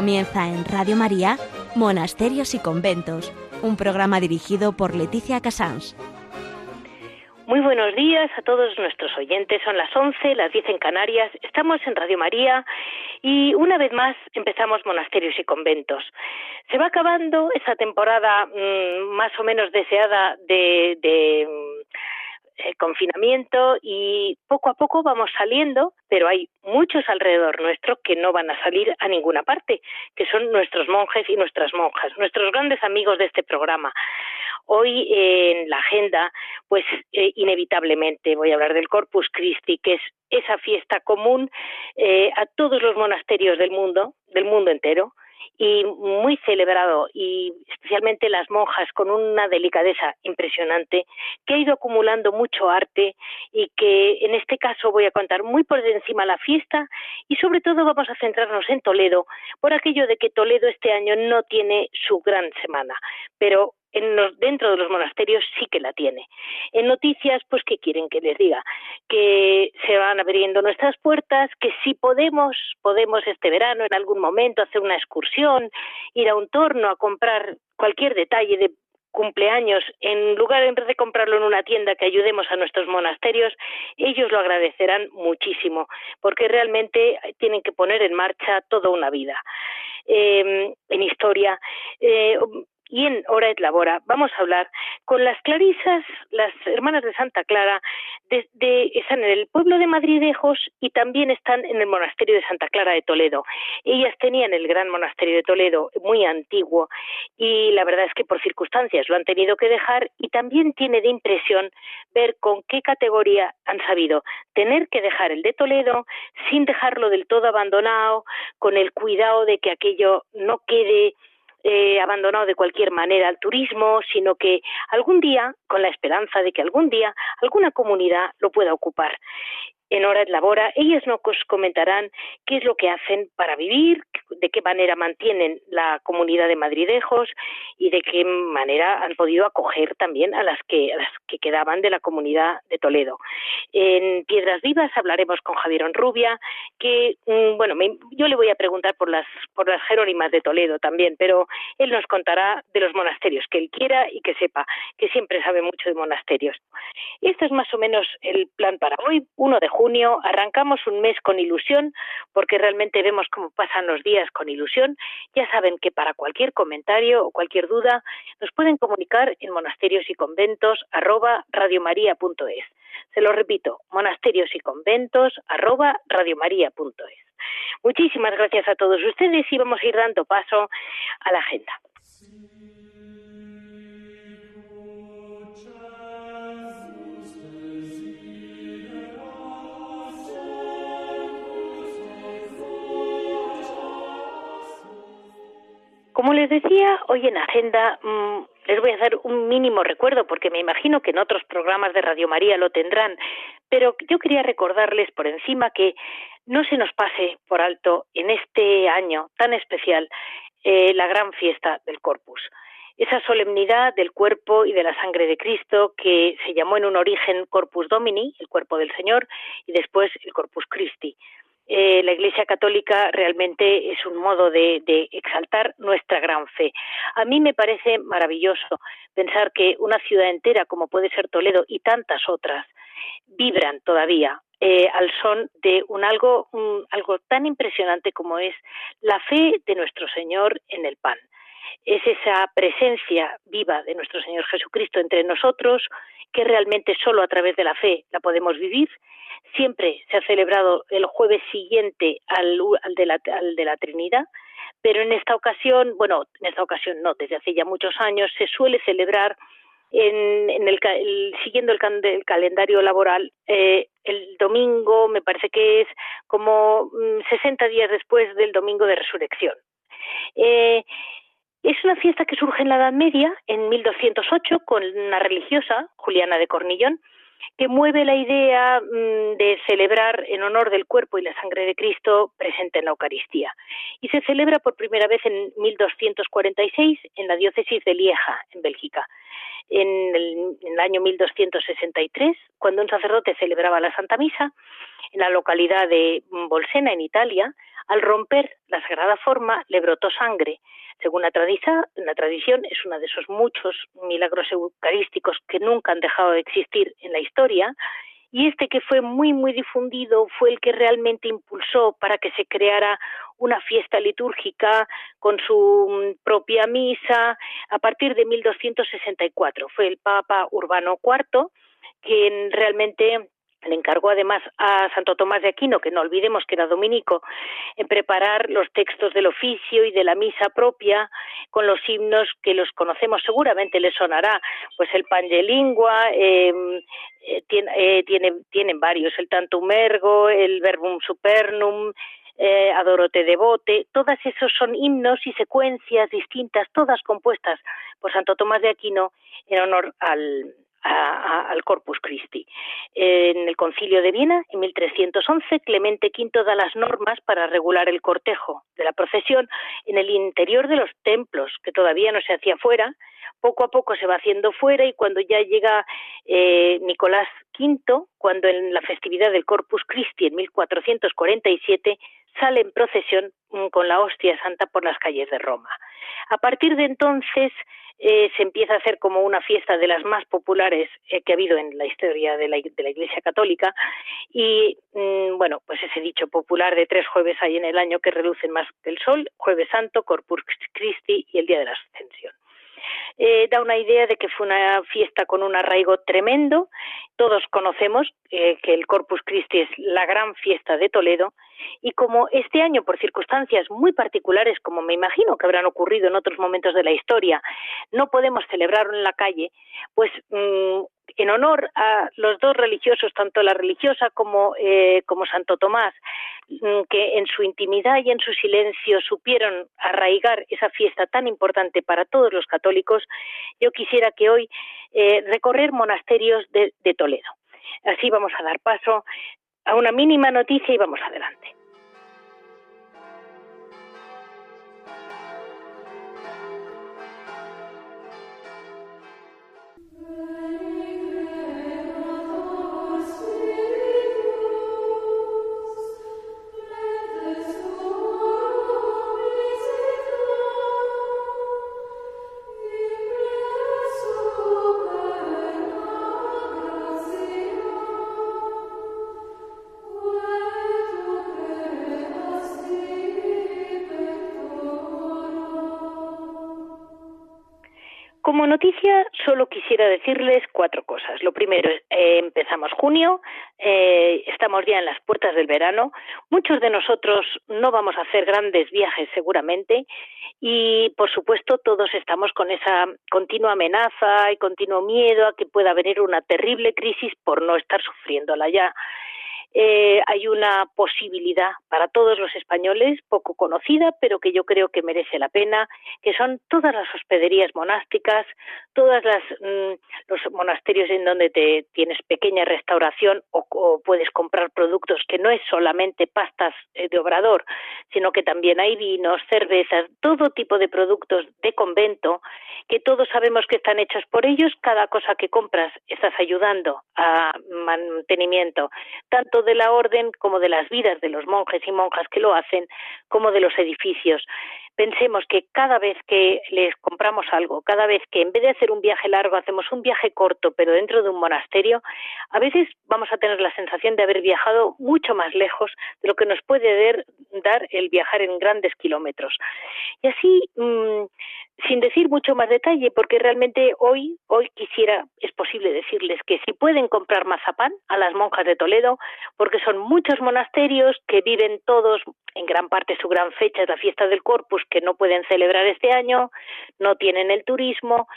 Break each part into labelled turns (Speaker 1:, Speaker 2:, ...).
Speaker 1: Comienza en Radio María Monasterios y Conventos, un programa dirigido por Leticia Casans.
Speaker 2: Muy buenos días a todos nuestros oyentes. Son las 11, las 10 en Canarias. Estamos en Radio María y una vez más empezamos monasterios y conventos. Se va acabando esa temporada mm, más o menos deseada de, de eh, confinamiento y poco a poco vamos saliendo, pero hay muchos alrededor nuestro que no van a salir a ninguna parte, que son nuestros monjes y nuestras monjas, nuestros grandes amigos de este programa. Hoy en la agenda, pues eh, inevitablemente voy a hablar del Corpus Christi, que es esa fiesta común eh, a todos los monasterios del mundo, del mundo entero, y muy celebrado y especialmente las monjas con una delicadeza impresionante que ha ido acumulando mucho arte y que en este caso voy a contar muy por encima la fiesta y sobre todo vamos a centrarnos en Toledo por aquello de que Toledo este año no tiene su gran semana, pero en dentro de los monasterios sí que la tiene. En noticias, pues, ¿qué quieren que les diga? Que se van abriendo nuestras puertas, que si podemos, podemos este verano en algún momento hacer una excursión, ir a un torno a comprar cualquier detalle de cumpleaños, en lugar de comprarlo en una tienda que ayudemos a nuestros monasterios, ellos lo agradecerán muchísimo, porque realmente tienen que poner en marcha toda una vida. Eh, en historia, eh, y en Hora et Labora vamos a hablar con las clarisas, las hermanas de Santa Clara, de, están en el pueblo de Madridejos y también están en el monasterio de Santa Clara de Toledo. Ellas tenían el gran monasterio de Toledo, muy antiguo, y la verdad es que por circunstancias lo han tenido que dejar y también tiene de impresión ver con qué categoría han sabido tener que dejar el de Toledo sin dejarlo del todo abandonado, con el cuidado de que aquello no quede eh, abandonado de cualquier manera al turismo, sino que algún día, con la esperanza de que algún día alguna comunidad lo pueda ocupar en Hora de Labora. Ellas nos comentarán qué es lo que hacen para vivir, de qué manera mantienen la comunidad de madridejos y de qué manera han podido acoger también a las que, quedaban de la comunidad de Toledo. En Piedras Vivas hablaremos con Javier Rubia, que, mm, bueno, yo le voy a preguntar por las, por Jerónimas de Toledo también, pero él nos contará de los monasterios, que él quiera y que sepa, que siempre sabe mucho de monasterios. Este es más o menos el plan para hoy, 1 de junio. Arrancamos un mes con ilusión, porque realmente vemos cómo pasan los días con ilusión. Ya saben que para cualquier comentario o cualquier duda nos pueden comunicar en monasterios y conventos arroba radiomaria.es. Se lo repito, monasterios y conventos arroba radiomaria.es. Muchísimas gracias a todos ustedes y vamos a ir dando paso a la agenda. Como les decía, hoy en Agenda mm, les voy a dar un mínimo recuerdo porque me imagino que en otros programas de Radio María lo tendrán, pero yo quería recordarles por encima que no se nos pase por alto en este año tan especial eh, la gran fiesta del Corpus esa solemnidad del cuerpo y de la sangre de Cristo que se llamó en un origen Corpus Domini, el cuerpo del Señor, y después el Corpus Christi. Eh, la Iglesia Católica realmente es un modo de, exaltar nuestra gran fe. A mí me parece maravilloso pensar que una ciudad entera como puede ser Toledo y tantas otras vibran todavía eh, al son de un algo, algo tan impresionante como es la fe de nuestro Señor en el pan. Es esa presencia viva de nuestro Señor Jesucristo entre nosotros que realmente solo a través de la fe la podemos vivir siempre se ha celebrado el jueves siguiente al, de, la, de la Trinidad, pero en esta ocasión, bueno, en esta ocasión no, desde hace ya muchos años se suele celebrar en, el, siguiendo el, calendario laboral eh, el domingo, me parece que es como 60 mm, días después del domingo de resurrección. Eh, es una fiesta que surge en la Edad Media, en 1208, con una religiosa, Juliana de Cornillón, que mueve la idea mm, de celebrar en honor del cuerpo y la sangre de Cristo presente en la Eucaristía. Y se celebra por primera vez en 1246 en la diócesis de Lieja, en Bélgica. En el, en el año 1263, cuando un sacerdote celebraba la Santa Misa, en la localidad de Bolsena, en Italia, Al romper la sagrada forma le brotó sangre. Según la, tradición, es uno de esos muchos milagros eucarísticos que nunca han dejado de existir en la historia y este que fue muy muy difundido fue el que realmente impulsó para que se creara una fiesta litúrgica con su mm, propia misa a partir de 1264 fue el Papa Urbano IV quien realmente le encargó además a Santo Tomás de Aquino, que no olvidemos que era dominico, en preparar los textos del oficio y de la misa propia con los himnos que los conocemos, seguramente les sonará, pues el Pangelingua, em, eh, tiene, eh, tiene, tienen varios, el Tantum Ergo, el Verbum Supernum, eh, Adorote Devote, todas esos son himnos y secuencias distintas, todas compuestas por Santo Tomás de Aquino en honor al, al Corpus Christi. En el Concilio de Viena, en 1311, Clemente V da las normas para regular el cortejo de la procesión en el interior de los templos, que todavía no se hacía fuera. Poco a poco se va haciendo fuera y cuando ya llega eh, Nicolás V, cuando en la festividad del Corpus Christi en 1447 sale en procesión con la hostia santa por las calles de Roma. A partir de entonces eh, se empieza a hacer como una fiesta de las más populares eh, que ha habido en la historia de la, Iglesia Católica y mm, bueno, pues ese dicho popular de tres jueves hay en el año que relucen más que el sol, Jueves Santo, Corpus Christi y el Día de la Ascensión. Eh, da una idea de que fue una fiesta con un arraigo tremendo. Todos conocemos eh, que el Corpus Christi es la gran fiesta de Toledo y como este año, por circunstancias muy particulares, como me imagino que habrán ocurrido en otros momentos de la historia, no podemos celebrarlo en la calle, pues mm, en honor a los dos religiosos, tanto la religiosa como, eh, como Santo Tomás, mm, que en su intimidad y en su silencio supieron arraigar esa fiesta tan importante para todos los católicos, yo quisiera que hoy eh, recorrer monasterios de Toledo. Así vamos a dar paso a una mínima noticia y vamos adelante. Como noticia, solo quisiera decirles cuatro cosas. Lo primero, eh, empezamos junio, eh, estamos ya en las puertas del verano. Muchos de nosotros no vamos a hacer grandes viajes seguramente y, por supuesto, todos estamos con esa continua amenaza y continuo miedo a que pueda venir una terrible crisis por no estar sufriéndola ya. Eh, hay una posibilidad para todos los españoles, poco conocida, pero que yo creo que merece la pena, que son todas las hospederías monásticas, todas las mm, los monasterios en donde te tienes pequeña restauración o, puedes comprar productos que no es solamente pastas eh, de obrador, sino que también hay vinos, cervezas, todo tipo de productos de convento que todos sabemos que están hechos por ellos. Cada cosa que compras estás ayudando a mantenimiento tanto de la orden como de las vidas de los monjes y monjas que lo hacen, como de los edificios. Pensemos que cada vez que les compramos algo, cada vez que en vez de hacer un viaje largo hacemos un viaje corto, pero dentro de un monasterio, a veces vamos a tener la sensación de haber viajado mucho más lejos de lo que nos puede dar el viajar en grandes kilómetros. Y así, mm, sin decir mucho más detalle, porque realmente hoy, hoy quisiera, es posible decirles que si pueden comprar mazapán a las monjas de Toledo, porque son muchos monasterios que viven todos, en gran parte su gran fecha es la fiesta del Corpus, que no pueden celebrar este año, no tienen el turismo,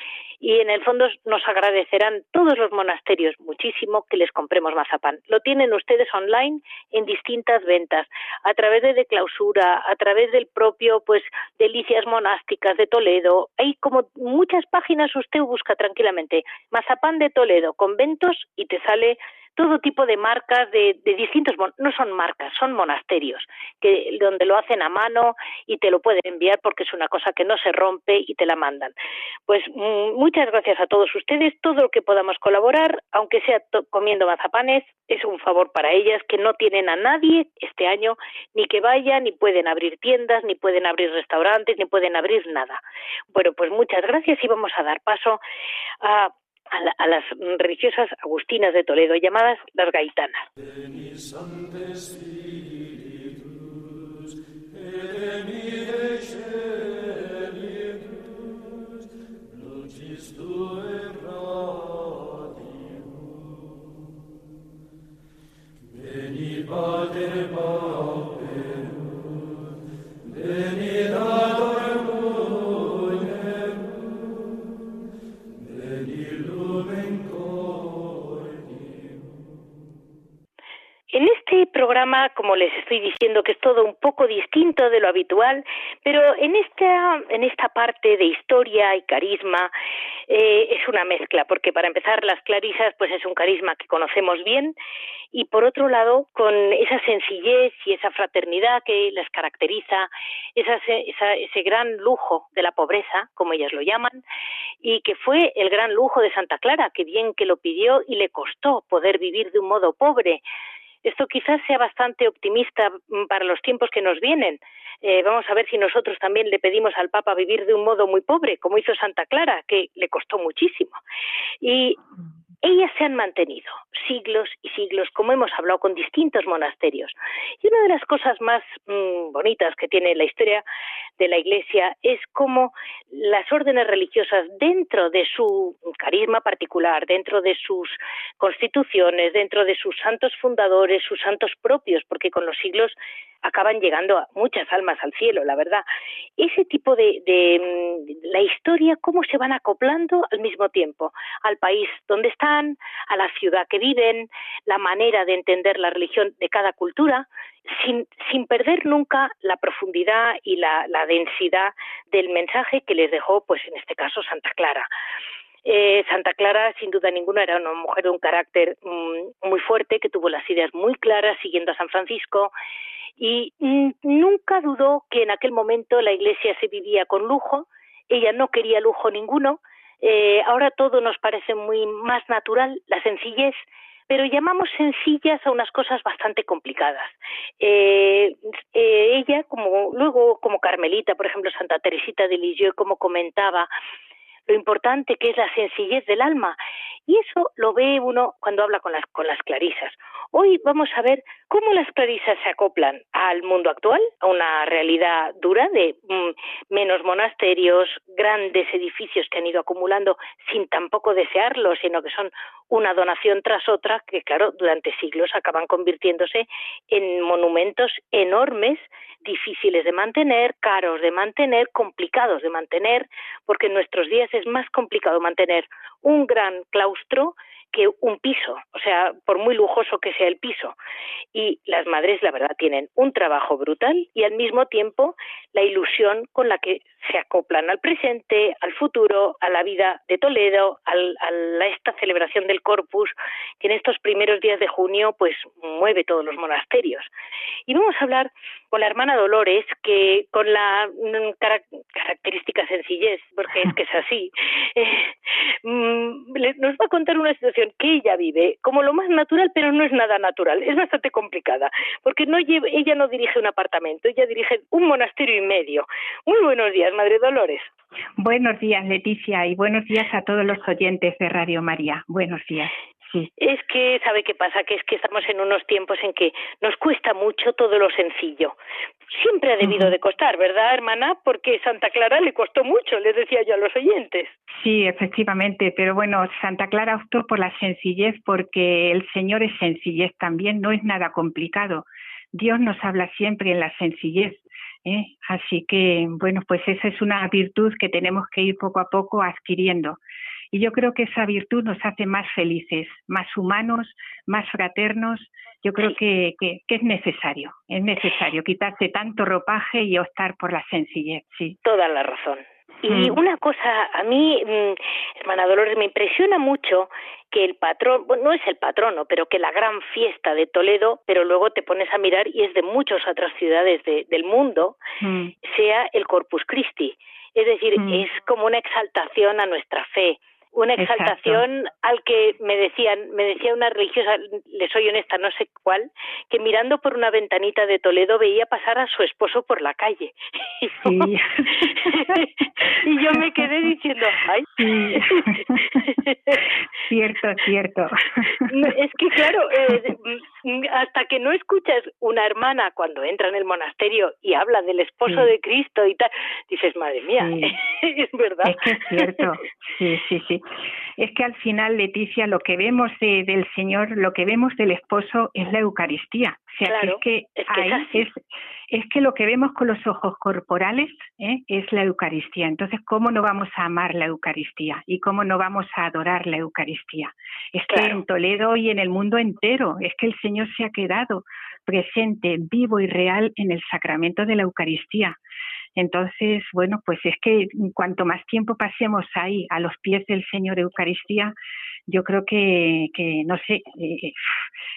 Speaker 2: y en el fondo nos agradecerán todos los monasterios muchísimo que les compremos mazapán. Lo tienen ustedes online en distintas ventas, a través de, de clausura, a través del propio, pues, delicias monásticas de Toledo, hay como muchas páginas, usted busca tranquilamente Mazapán de Toledo, conventos, y te sale todo tipo de marcas de, distintos, no son marcas, son monasterios, que donde lo hacen a mano y te lo pueden enviar porque es una cosa que no se rompe y te la mandan. Pues mm, muchas gracias a todos ustedes, todo lo que podamos colaborar, aunque sea comiendo mazapanes, es un favor para ellas que no tienen a nadie este año, ni que vayan, ni pueden abrir tiendas, ni pueden abrir restaurantes, ni pueden abrir nada. Bueno, pues muchas gracias y vamos a dar paso a a, las religiosas agustinas de Toledo, llamadas las gaitanas. En este programa, como les estoy diciendo, que es todo un poco distinto de lo habitual, pero en esta, en esta parte de historia y carisma eh, es una mezcla, porque para empezar las clarisas, pues es un carisma que conocemos bien, y por otro lado, con esa sencillez y esa fraternidad que las caracteriza, esa, ese gran lujo de la pobreza, como ellas lo llaman, y que fue el gran lujo de Santa Clara, que bien que lo pidió y le costó poder vivir de un modo pobre esto quizás sea bastante optimista mm, para los tiempos que nos vienen. Eh, vamos a ver si nosotros también le pedimos al Papa vivir de un modo muy pobre, como hizo Santa Clara, que le costó muchísimo. Y ellas se han mantenido siglos y siglos, como hemos hablado con distintos monasterios. Y una de las cosas más mm, bonitas que tiene la historia de la Iglesia es cómo las órdenes religiosas, dentro de su carisma particular, dentro de sus constituciones, dentro de sus santos fundadores, sus santos propios, porque con los siglos acaban llegando muchas almas al cielo, la verdad. Ese tipo de, mm, la historia, cómo se van acoplando al mismo tiempo al país donde a la ciudad que viven, la manera de entender la religión de cada cultura, sin, sin perder nunca la profundidad y la, densidad del mensaje que les dejó, pues en este caso, Santa Clara. Eh, Santa Clara, sin duda ninguna, era una mujer de un carácter mm, muy fuerte, que tuvo las ideas muy claras siguiendo a San Francisco y nunca dudó que en aquel momento la Iglesia se vivía con lujo, ella no quería lujo ninguno, eh, ahora todo nos parece muy más natural, la sencillez, pero llamamos sencillas a unas cosas bastante complicadas. Eh, ella, como luego como Carmelita, por ejemplo, Santa Teresita de Lisieux, como comentaba, lo importante que es la sencillez del alma. Y eso lo ve uno cuando habla con las, clarisas. Hoy vamos a ver cómo las clarisas se acoplan al mundo actual, a una realidad dura de mm, menos monasterios, grandes edificios que han ido acumulando sin tampoco desearlo, sino que son una donación tras otra que, claro, durante siglos acaban convirtiéndose en monumentos enormes difíciles de mantener, caros de mantener, complicados de mantener, porque en nuestros días es más complicado mantener un gran claustro claustro que un piso, o sea, por muy lujoso que sea el piso. Y las madres, la verdad, tienen un trabajo brutal y al mismo tiempo la ilusión con la que se acoplan al presente, al futuro, a la vida de Toledo, a esta celebración del Corpus, que en estos primeros días de junio, pues mueve todos los monasterios. Y vamos a hablar con la hermana Dolores, que con la mm, característica sencillez, porque es que es así, eh, mm, nos va a contar una situación que ella vive como lo más natural, pero no es nada natural, es bastante complicada, porque no ella no dirige un apartamento, ella dirige un monasterio y medio. Muy buenos días, Madre Dolores.
Speaker 3: Buenos días, Leticia, y buenos días a todos los oyentes de Radio María. Buenos días.
Speaker 2: Es que, ¿sabe qué pasa? Que es que estamos en unos tiempos en que nos cuesta mucho todo lo sencillo. Siempre ha debido de costar, ¿verdad, hermana? Porque Santa Clara le costó mucho, les decía yo a los oyentes.
Speaker 3: Sí, efectivamente, pero bueno, Santa Clara optó por la sencillez porque el Señor es sencillez también, no es nada complicado. Dios nos habla siempre en la sencillez. ¿eh? Así que, bueno, pues esa es una virtud que tenemos que ir poco a poco adquiriendo. Y yo creo que esa virtud nos hace más felices, más humanos, más fraternos. Yo creo que, que, es necesario, es necesario quitarse tanto ropaje y optar por la sencillez, sí.
Speaker 2: Toda la razón. Y mm. una cosa, a mí, mm, hermana Dolores, me impresiona mucho que el patrón, bueno, no es el patrono, pero que la gran fiesta de Toledo, pero luego te pones a mirar y es de muchas otras ciudades del mundo, mm. sea el Corpus Christi. Es decir, es como una exaltación a nuestra fe una exaltación al que me decían, me decía una religiosa, le soy honesta, no sé cuál, que mirando por una ventanita de Toledo veía pasar a su esposo por la calle. Y, yo, me quedé diciendo, ay.
Speaker 3: cierto, cierto.
Speaker 2: Es que claro, eh, hasta que no escuchas una hermana cuando entra en el monasterio y habla del esposo de Cristo y tal, dices, madre mía, es verdad.
Speaker 3: Es que es cierto, sí, sí, sí. Es que al final, Leticia, lo que vemos del Señor, lo que vemos del esposo es la Eucaristía. O sea, es que, es, es, que lo que vemos con los ojos corporales ¿eh? es la Eucaristía. Entonces, ¿cómo no vamos a amar la Eucaristía? ¿Y cómo no vamos a adorar la Eucaristía? Es que en Toledo y en el mundo entero, es que el Señor se ha quedado presente, vivo y real en el sacramento de la Eucaristía. Entonces, bueno, pues es que cuanto más tiempo pasemos ahí a los pies del Señor Eucaristía, yo creo que, que no sé, eh,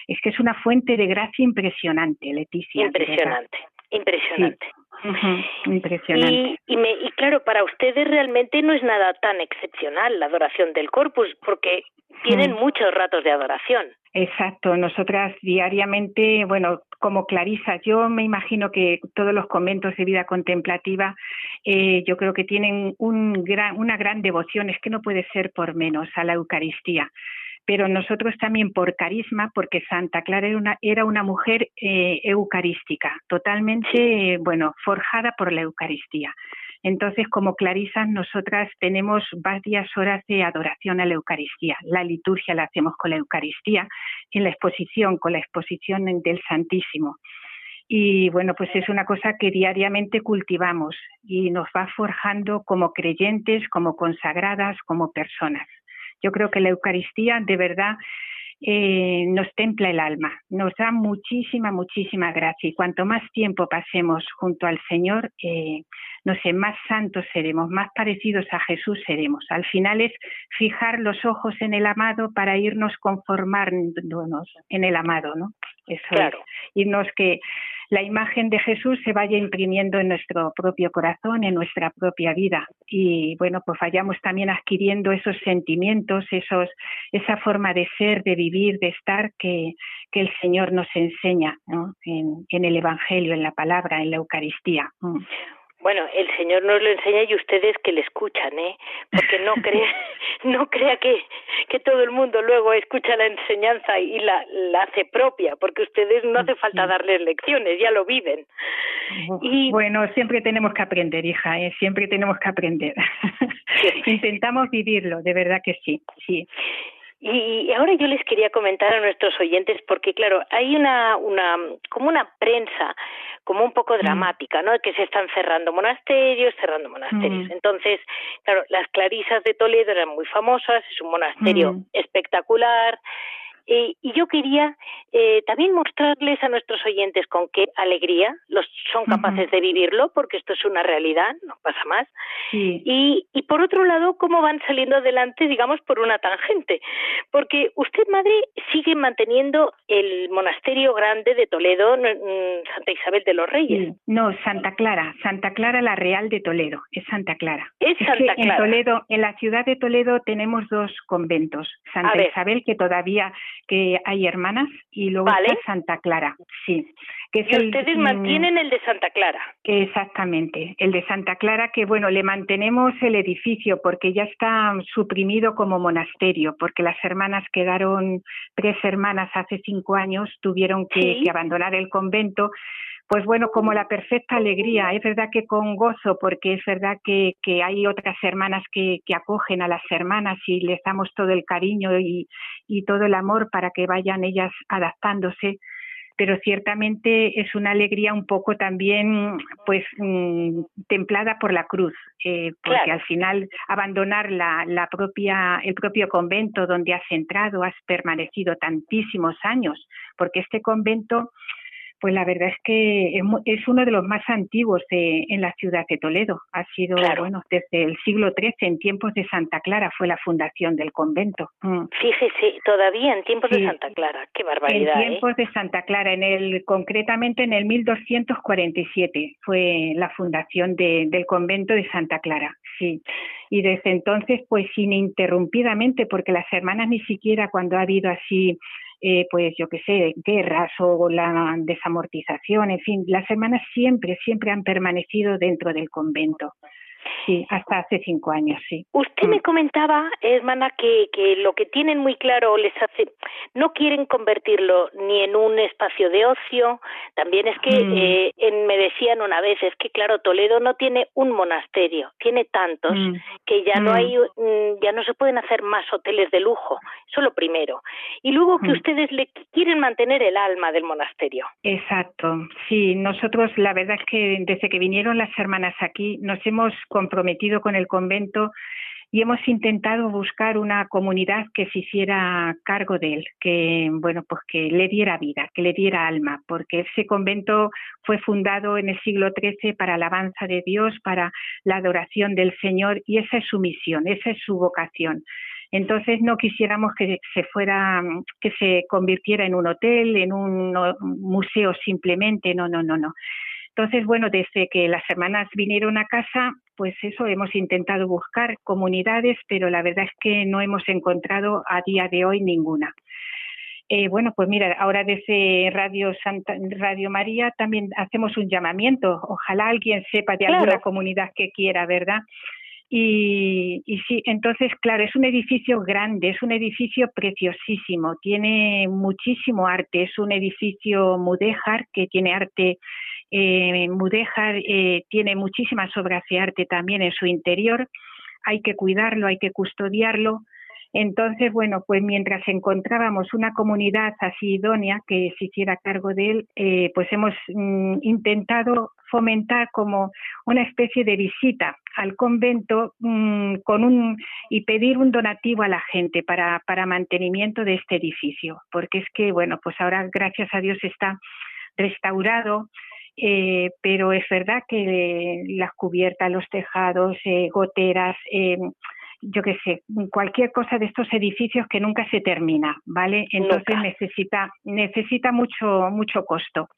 Speaker 3: es que es una fuente de gracia impresionante, Leticia.
Speaker 2: Impresionante, impresionante.
Speaker 3: impresionante.
Speaker 2: Y, me, y claro, para ustedes realmente no es nada tan excepcional la adoración del corpus, porque tienen muchos ratos de adoración.
Speaker 3: Exacto, nosotras diariamente, bueno, como Clarisa, yo me imagino que todos los conventos de vida contemplativa, eh, yo creo que tienen un gran, una gran devoción, es que no puede ser por menos a la Eucaristía. Pero nosotros también por carisma, porque Santa Clara era una, mujer eh, eucarística, totalmente, bueno, forjada por la Eucaristía. Entonces, como clarisas, nosotras tenemos varias horas de adoración a la Eucaristía. La liturgia la hacemos con la Eucaristía, en la exposición, con la exposición del Santísimo. Y bueno, pues es una cosa que diariamente cultivamos y nos va forjando como creyentes, como consagradas, como personas. Yo creo que la Eucaristía de verdad eh, nos templa el alma, nos da muchísima, muchísima gracia y cuanto más tiempo pasemos junto al Señor, eh, no sé, más santos seremos, más parecidos a Jesús seremos. Al final es fijar los ojos en el amado para irnos conformándonos en el amado, ¿no? Eso claro. es. Irnos que la imagen de Jesús se vaya imprimiendo en nuestro propio corazón, en nuestra propia vida. Y bueno, pues vayamos también adquiriendo esos sentimientos, esos, esa forma de ser, de vivir, de estar que, que el Señor nos enseña en, en, el Evangelio, en la palabra, en la Eucaristía.
Speaker 2: Bueno, el Señor nos lo enseña y ustedes que le escuchan, ¿eh? Porque no crea, no crea que, que todo el mundo luego escucha la enseñanza y la, la hace propia, porque ustedes no hace falta darles lecciones, ya lo viven.
Speaker 3: Y bueno, siempre tenemos que aprender, hija, ¿eh? Siempre tenemos que aprender. Intentamos vivirlo, de verdad que sí, sí.
Speaker 2: Y ahora yo les quería comentar a nuestros oyentes, porque claro, hay una, una, como una prensa, como un poco mm. dramática, ¿no? Que se están cerrando monasterios, cerrando monasterios. Mm. Entonces, claro, las clarisas de Toledo eran muy famosas, es un monasterio mm. espectacular, eh, y yo quería eh, también mostrarles a nuestros oyentes con qué alegría los son capaces de vivirlo, porque esto es una realidad, no pasa más. Y, y por otro lado, cómo van saliendo adelante, digamos, por una tangente. Porque usted, madre, sigue manteniendo el monasterio grande de Toledo, Santa Isabel de los Reyes.
Speaker 3: No, Santa Clara, Santa Clara la Real de Toledo, es Santa Clara.
Speaker 2: Es Santa Clara.
Speaker 3: En Toledo, en la ciudad de Toledo tenemos dos conventos, Santa Isabel, que todavía que hay hermanas y luego está Santa Clara, sí.
Speaker 2: Que y ustedes mantienen el de Santa Clara.
Speaker 3: Exactamente, el de Santa Clara que bueno, le mantenemos el edificio porque ya está suprimido como monasterio, porque las hermanas quedaron, tres hermanas hace cinco años, tuvieron que abandonar el convento pues bueno, como la perfecta alegría. Es verdad que con gozo, porque es verdad que, que hay otras hermanas que, que, acogen a las hermanas y les damos todo el cariño y, y todo el amor para que vayan ellas adaptándose pero ciertamente es una alegría un poco también pues mm, templada por la cruz eh, porque al final abandonar la, la propia el propio convento donde has entrado has permanecido tantísimos años porque este convento Pues la verdad es que es, uno de los más antiguos en la ciudad de Toledo. Ha sido, bueno, desde el siglo XIII, en tiempos de Santa Clara, fue la fundación del convento.
Speaker 2: Mm. Fíjese, todavía en tiempos de Santa Clara, qué barbaridad.
Speaker 3: En ¿eh? tiempos de Santa Clara, en el, concretamente en el 1247, fue la fundación del convento de Santa Clara, sí. Y desde entonces, pues ininterrumpidamente, porque las hermanas ni siquiera cuando ha habido así eh, pues yo qué sé, guerras o la desamortización, en fin, las hermanas siempre, siempre han permanecido dentro del convento. Sí, hasta hace cinco años, sí.
Speaker 2: Usted me mm. comentaba, hermana, que, que lo que tienen muy claro les hace, no quieren convertirlo ni en un espacio de ocio, también es que mm. eh, en, me decían una vez, es que claro, Toledo no tiene un monasterio, tiene tantos mm. que ya no hay, ya no se pueden hacer más hoteles de lujo, eso lo primero. Y luego que ustedes le quieren mantener el alma del monasterio.
Speaker 3: Exacto, sí, nosotros la verdad es que desde que vinieron las hermanas aquí nos hemos comprometido con el convento y hemos intentado buscar una comunidad que se hiciera cargo de él, que bueno, pues que le diera vida, que le diera alma, porque ese convento fue fundado en el siglo XIII para alabanza de Dios, para la adoración del Señor y esa es su misión, esa es su vocación. Entonces no quisiéramos que se fuera, que se convirtiera en un hotel, en un museo simplemente, no, no, no, no. Entonces, bueno, desde que las hermanas vinieron a casa, pues eso, hemos intentado buscar comunidades, pero la verdad es que no hemos encontrado a día de hoy ninguna. Eh, bueno, pues mira, ahora desde Radio Santa, Radio María también hacemos un llamamiento. Ojalá alguien sepa de alguna comunidad que quiera, ¿verdad? Y, y, sí, entonces, claro, es un edificio grande, es un edificio preciosísimo, tiene muchísimo arte, es un edificio mudéjar que tiene arte eh, eh, tiene muchísimas obras de arte también en su interior. Hay que cuidarlo, hay que custodiarlo. Entonces, bueno, pues mientras encontrábamos una comunidad así idónea que se hiciera cargo de él, eh, pues hemos mm, intentado fomentar como una especie de visita al convento mm, con un y pedir un donativo a la gente para mantenimiento de este edificio, porque es que, bueno, pues ahora gracias a Dios está restaurado, eh, pero es verdad que las cubiertas, los tejados, eh, goteras, eh, yo qué sé, cualquier cosa de estos edificios que nunca se termina, ¿vale? Entonces necesita necesita mucho mucho costo.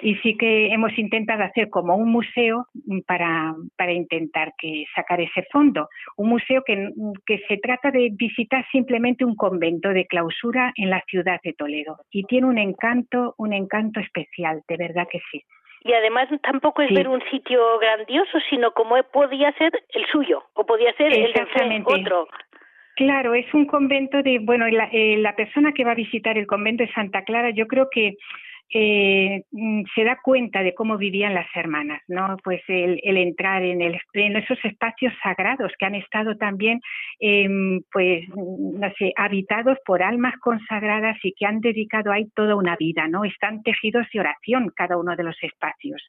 Speaker 3: Y sí que hemos intentado hacer como un museo para, para intentar que sacar ese fondo. Un museo que, que se trata de visitar simplemente un convento de clausura en la ciudad de Toledo. Y tiene un encanto, un encanto especial, de verdad que sí
Speaker 2: y además tampoco es ver un sitio grandioso, sino como podía ser el suyo o podía ser el de otro.
Speaker 3: Claro, es un convento de, bueno, la, eh, la persona que va a visitar el convento de Santa Clara, yo creo que eh, mm, se da cuenta de cómo vivían las hermanas, ¿no? Pues el, entrar en, el, esos espacios sagrados que han estado también, em, pues, no sé, habitados por almas consagradas y que han dedicado ahí toda una vida, ¿no? Están tejidos de oración cada uno de los espacios.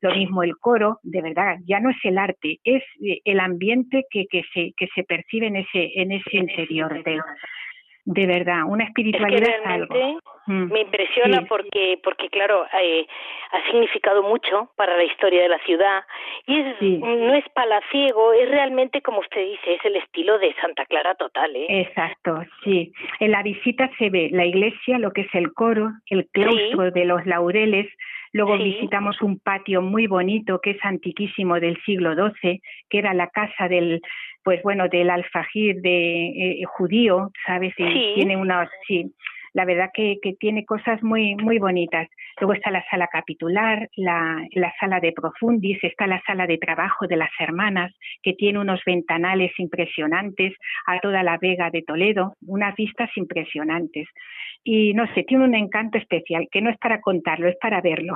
Speaker 3: Lo mismo el coro, de verdad, ya no es el arte, es eh, el ambiente que, que, se, que se percibe en ese, en ese interior de de verdad, una espiritualidad
Speaker 2: es algo. Mm. Me impresiona porque, porque claro, eh, ha significado mucho para la historia de la ciudad y es, no es palaciego, es realmente como usted dice, es el estilo de Santa Clara total. ¿eh?
Speaker 3: Exacto, sí. En la visita se ve la iglesia, lo que es el coro, el claustro de los laureles, Luego visitamos un patio muy bonito que es antiquísimo del siglo XII, que era la casa del, pues bueno, del alfajir de eh, judío, ¿sabes? Y tiene unos, sí, la verdad que, que, tiene cosas muy, muy bonitas. Luego está la sala capitular, la, la, sala de profundis, está la sala de trabajo de las hermanas, que tiene unos ventanales impresionantes a toda la vega de Toledo, unas vistas impresionantes y no sé, tiene un encanto especial, que no es para contarlo, es para verlo.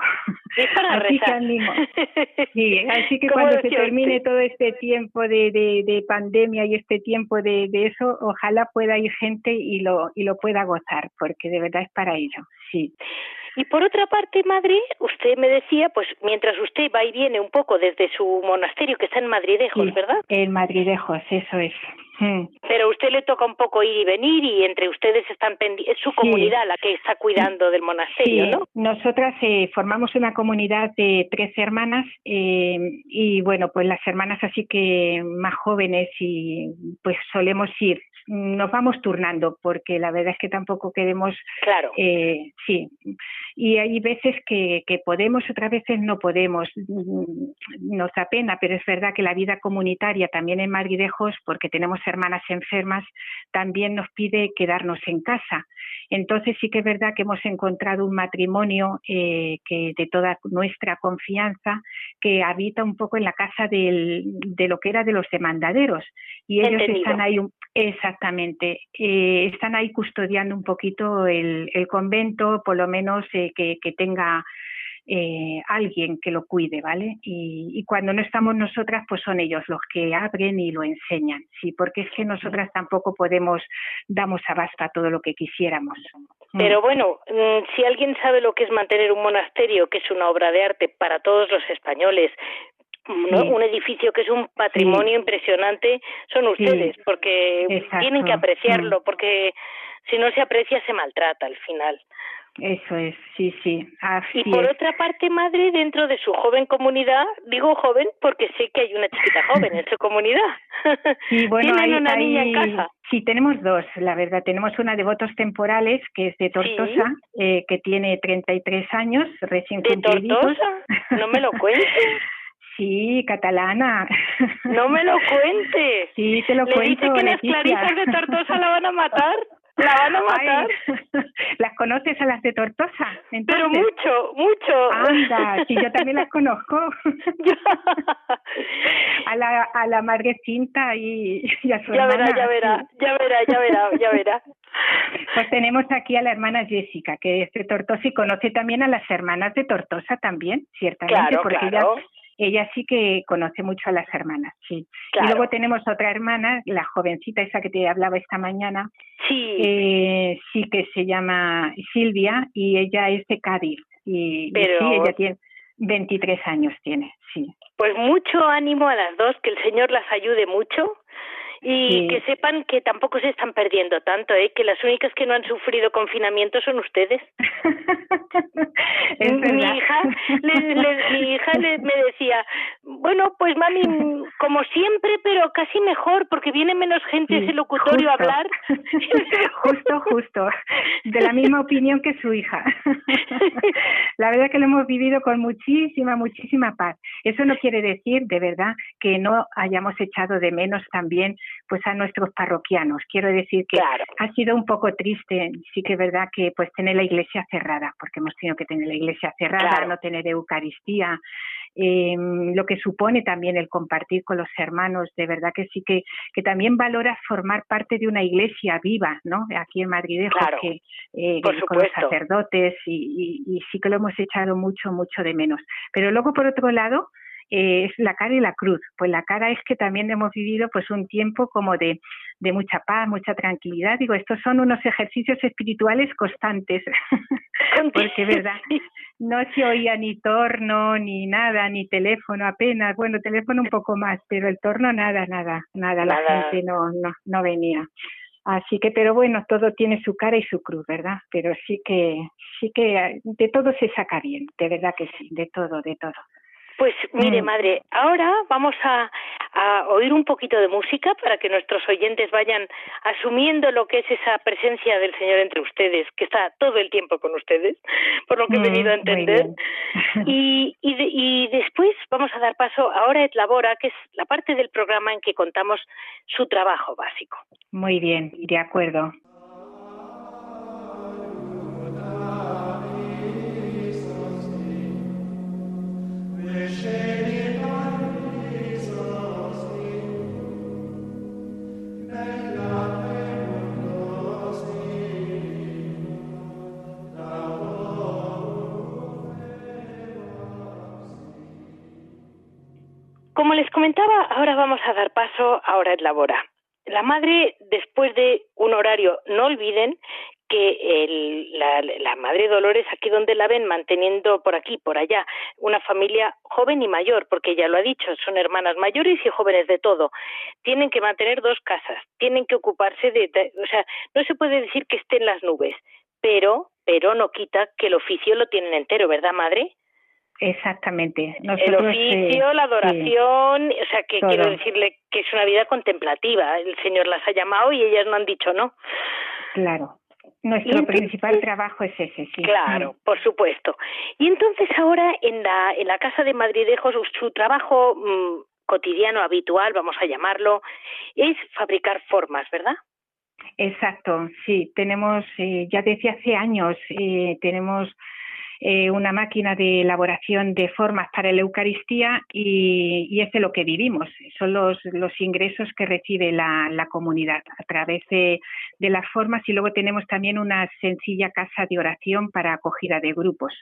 Speaker 2: Es para
Speaker 3: así
Speaker 2: Que
Speaker 3: Sí, así que cuando se termine todo este tiempo de, de, de pandemia y este tiempo de, de, eso, ojalá pueda ir gente y lo, y lo pueda gozar, porque de verdad es para ello, sí.
Speaker 2: Y por otra parte, madre, usted me decía, pues mientras usted va y viene un poco desde su monasterio que está en Madridejos, ¿verdad?
Speaker 3: En Madridejos, eso es.
Speaker 2: Pero a usted le toca un poco ir y venir y entre ustedes están es su comunidad la que está cuidando del monasterio, sí. ¿no?
Speaker 3: Nosotras eh, formamos una comunidad de tres hermanas eh, y bueno, pues las hermanas así que más jóvenes y pues solemos ir. Nos vamos turnando porque la verdad es que tampoco queremos
Speaker 2: claro.
Speaker 3: eh, sí. Y hay veces que, que podemos otras veces no podemos. Nos da pena pero es verdad que la vida comunitaria también en Madridejos porque tenemos hermanas enfermas también nos pide quedarnos en casa. Entonces sí que es verdad que hemos encontrado un matrimonio eh, que de toda nuestra confianza que habita un poco en la casa del, de lo que era de los demandaderos. Y ellos están ahí exactamente eh, están ahí custodiando un poquito el, el convento por lo menos eh, que, que tenga eh, alguien que lo cuide, ¿vale? Y, y, cuando no estamos nosotras, pues son ellos los que abren y lo enseñan, sí, porque es que nosotras tampoco podemos, damos abasto a todo lo que quisiéramos.
Speaker 2: Mm. Pero bueno, mm, si alguien sabe lo que es mantener un monasterio, que es una obra de arte para todos los españoles, ¿no? Sí. un edificio que es un patrimonio sí. impresionante, son ustedes, sí. porque Exacto. tienen que apreciarlo, mm. porque si no se aprecia se maltrata al final.
Speaker 3: Eso es, sí, sí. Así
Speaker 2: y por
Speaker 3: es.
Speaker 2: otra parte, madre, dentro de su joven comunidad, digo joven porque sé que hay una chiquita joven en su comunidad.
Speaker 3: Sí, bueno,
Speaker 2: ¿Tienen
Speaker 3: hay,
Speaker 2: una
Speaker 3: hay,
Speaker 2: niña en casa?
Speaker 3: Sí, tenemos dos, la verdad. Tenemos una de votos temporales, que es de Tortosa,
Speaker 2: sí.
Speaker 3: eh, que tiene 33 años, recién
Speaker 2: ¿De
Speaker 3: cumplidos.
Speaker 2: Tortosa? No me lo cuentes.
Speaker 3: Sí, catalana.
Speaker 2: No me lo cuentes.
Speaker 3: Sí, te lo
Speaker 2: Le
Speaker 3: cuento.
Speaker 2: dice que las clarisas de Tortosa la van a matar. La van a matar.
Speaker 3: Ay, ¿Las conoces a las de Tortosa? Entonces?
Speaker 2: Pero mucho, mucho.
Speaker 3: Anda, sí, yo también las conozco. a la a la madre cinta y, y a su
Speaker 2: ya
Speaker 3: hermana.
Speaker 2: verá, ya verá, ya verá, ya verá, ya verá.
Speaker 3: Pues tenemos aquí a la hermana Jessica, que es de Tortosa y conoce también a las hermanas de Tortosa también, ciertamente,
Speaker 2: Claro,
Speaker 3: porque
Speaker 2: claro.
Speaker 3: Ella sí que conoce mucho a las hermanas, sí.
Speaker 2: Claro.
Speaker 3: Y luego tenemos otra hermana, la jovencita esa que te hablaba esta mañana,
Speaker 2: Sí,
Speaker 3: eh, sí que se llama Silvia y ella es de Cádiz. Y, y
Speaker 2: Pero-
Speaker 3: sí, ella tiene 23 años, tiene, sí.
Speaker 2: pues mucho ánimo a las dos, que el Señor las ayude mucho y
Speaker 3: Sí.
Speaker 2: que sepan que tampoco se están perdiendo tanto, ¿eh? que las únicas que no han sufrido confinamiento son ustedes.
Speaker 3: es
Speaker 2: mi hija, le- le- mi hija le- me decía, bueno, pues mami, como siempre, pero casi mejor, porque viene menos gente
Speaker 3: Sí,
Speaker 2: ese locutorio a hablar.
Speaker 3: justo, justo. De la misma opinión que su hija. la verdad que lo hemos vivido con muchísima, muchísima paz. Eso no quiere decir, de verdad, que no hayamos echado de menos también pues a nuestros parroquianos. Quiero decir que
Speaker 2: Claro.
Speaker 3: ha sido un poco triste, sí que es verdad que pues tener la iglesia cerrada, porque hemos tenido que tener la iglesia cerrada,
Speaker 2: Claro.
Speaker 3: no tener Eucaristía, eh, lo que supone también el compartir con los hermanos, de verdad que sí que, que también valora formar parte de una iglesia viva, ¿no? Aquí en Madrid,
Speaker 2: Claro,
Speaker 3: que eh,
Speaker 2: por
Speaker 3: con los sacerdotes y, y, y sí que lo hemos echado mucho, mucho de menos. Pero luego, por otro lado, eh, es la cara y la cruz. Pues la cara es que también hemos vivido pues un tiempo como de, de mucha paz, mucha tranquilidad. Digo, estos son unos ejercicios espirituales constantes, porque verdad, no se oía ni torno, ni nada, ni teléfono apenas. Bueno, teléfono un poco más, pero el torno nada, nada, nada. La
Speaker 2: Nada.
Speaker 3: gente no, no, no venía. Así que, pero bueno, todo tiene su cara y su cruz, ¿verdad? Pero sí que, sí que eh, de todo se saca bien, de verdad que sí, de todo, de todo.
Speaker 2: Pues mire,
Speaker 3: Mm.
Speaker 2: madre, ahora vamos a, a oír un poquito de música para que nuestros oyentes vayan asumiendo lo que es esa presencia del Señor entre ustedes, que está todo el tiempo con ustedes, por lo que he
Speaker 3: Mm,
Speaker 2: venido a entender. Y, y, de- y después vamos a dar paso a Hora et Labora, que es la parte del programa en que contamos su trabajo básico.
Speaker 3: Muy bien, de acuerdo.
Speaker 2: Como les comentaba, ahora vamos a dar paso a Hora Labora. La madre, después de un horario, no olviden que la, Madre Dolores, aquí donde la ven, manteniendo por aquí, por allá, una familia joven y mayor, porque ella lo ha dicho, son hermanas mayores y jóvenes de todo. Tienen que mantener dos casas, tienen que ocuparse de, o sea, no se puede decir que estén las nubes, pero, pero no quita que el oficio lo tienen entero, ¿verdad, Madre?
Speaker 3: Exactamente.
Speaker 2: el oficio, la adoración, o sea, que quiero decirle que es una vida contemplativa. El Señor las ha llamado y ellas no han dicho no.
Speaker 3: Claro. Nuestro principal trabajo es ese, sí.
Speaker 2: Claro, mm. por supuesto. Y entonces ahora en la, en la Casa de Madridejos, su trabajo mm, cotidiano, habitual, vamos a llamarlo, es fabricar formas, ¿verdad?
Speaker 3: Exacto, sí. Tenemos, eh, ya desde hace años, eh, tenemos eh, una máquina de elaboración de formas para la Eucaristía y, es de lo que vivimos. Son los, los ingresos que recibe la, la comunidad a través de, de, las formas y luego tenemos también una sencilla casa de oración para acogida de grupos.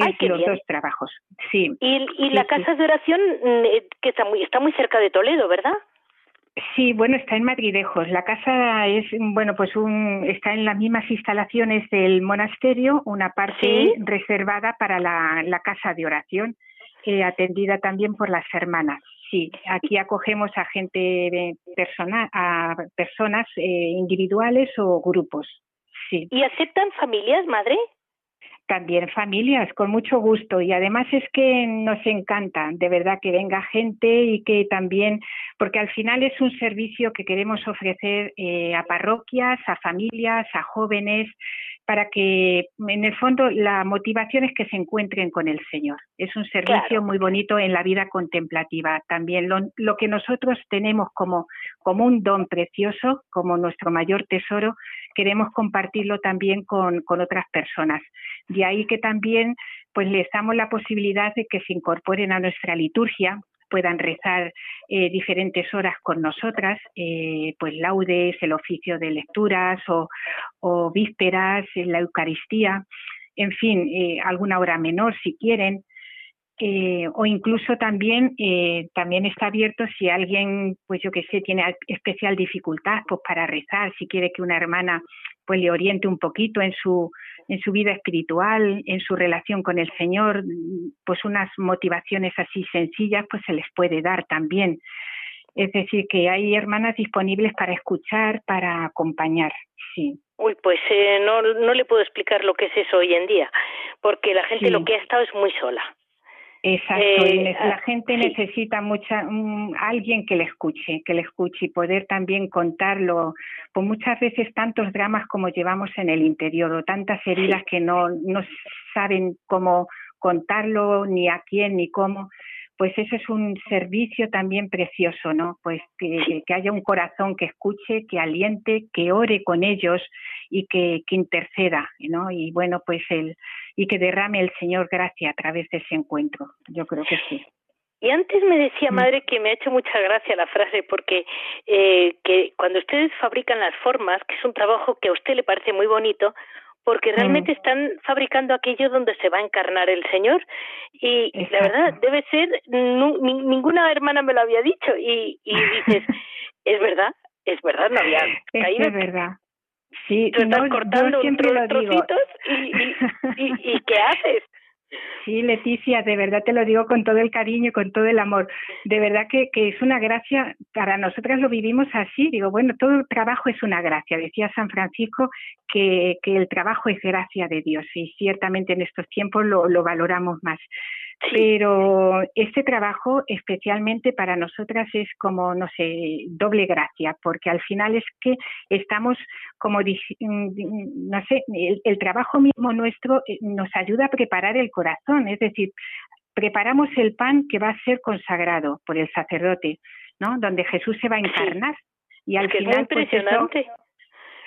Speaker 2: Ay,
Speaker 3: los dos trabajos. Sí.
Speaker 2: Y, y la casa de oración eh, que está muy, está muy cerca de Toledo, ¿verdad?
Speaker 3: Sí, bueno, está en Madridejos. La casa es, bueno, pues un, está en las mismas instalaciones del monasterio, una parte reservada para la, la, casa de oración, eh, atendida también por las hermanas. Sí, aquí acogemos a gente persona, a personas eh, individuales o grupos. Sí.
Speaker 2: ¿Y aceptan familias, madre?
Speaker 3: También familias, con mucho gusto. Y además es que nos encanta, de verdad, que venga gente y que también, porque al final es un servicio que queremos ofrecer eh, a parroquias, a familias, a jóvenes, para que en el fondo la motivación es que se encuentren con el Señor. Es un servicio muy bonito en la vida contemplativa. También lo, lo, que nosotros tenemos como, como un don precioso, como nuestro mayor tesoro, queremos compartirlo también con, con otras personas. De ahí que también pues les damos la posibilidad de que se incorporen a nuestra liturgia, puedan rezar eh, diferentes horas con nosotras, eh, pues laudes, el oficio de lecturas o, o vísperas, la Eucaristía, en fin, eh, alguna hora menor si quieren. Eh, o incluso también eh, también está abierto si alguien pues yo que sé tiene especial dificultad pues para rezar si quiere que una hermana pues le oriente un poquito en su en su vida espiritual en su relación con el Señor pues unas motivaciones así sencillas pues se les puede dar también. Es decir que hay hermanas disponibles para escuchar para acompañar sí.
Speaker 2: Uy, pues eh, no, no le puedo explicar lo que es eso hoy en día, porque la gente lo que ha estado es muy sola.
Speaker 3: Exacto, eh, la gente necesita mucha alguien que le escuche, que le escuche y poder también contarlo, con muchas veces tantos dramas como llevamos en el interior o tantas heridas que no, no saben cómo contarlo, ni a quién, ni cómo pues eso es un servicio también precioso, ¿no? Pues que, que, haya un corazón que escuche, que aliente, que ore con ellos y que, que interceda, ¿no? Y bueno, pues el, y que derrame el Señor gracia a través de ese encuentro. Yo creo que sí.
Speaker 2: Y antes me decía, mm. madre, que me ha hecho mucha gracia la frase, porque eh, que cuando ustedes fabrican las formas, que es un trabajo que a usted le parece muy bonito, porque mm. realmente están fabricando aquello donde se va a encarnar el Señor. Y la verdad, debe ser, ninguna hermana me lo había dicho. Y, y dices, es verdad, es verdad, no había caído.
Speaker 3: Es verdad. Sí,
Speaker 2: Tú estás cortando siempre trocitos y, y, y, ¿qué haces?
Speaker 3: Sí, Leticia, de verdad te lo digo con todo el cariño con todo el amor. De verdad que, que es una gracia, para nosotras lo vivimos así. Digo, bueno, todo el trabajo es una gracia. Decía San Francisco que, que el trabajo es gracia de Dios y ciertamente en estos tiempos lo, lo valoramos más. Pero este trabajo especialmente para nosotras es como, no sé, doble gracia, porque al final es que estamos como, mm, no sé, el, trabajo mismo nuestro eh, nos ayuda a preparar el corazón, es decir, preparamos el pan que va a ser consagrado por el sacerdote, ¿no? Donde Jesús se va a encarnar. Y al final,
Speaker 2: pues impresionante.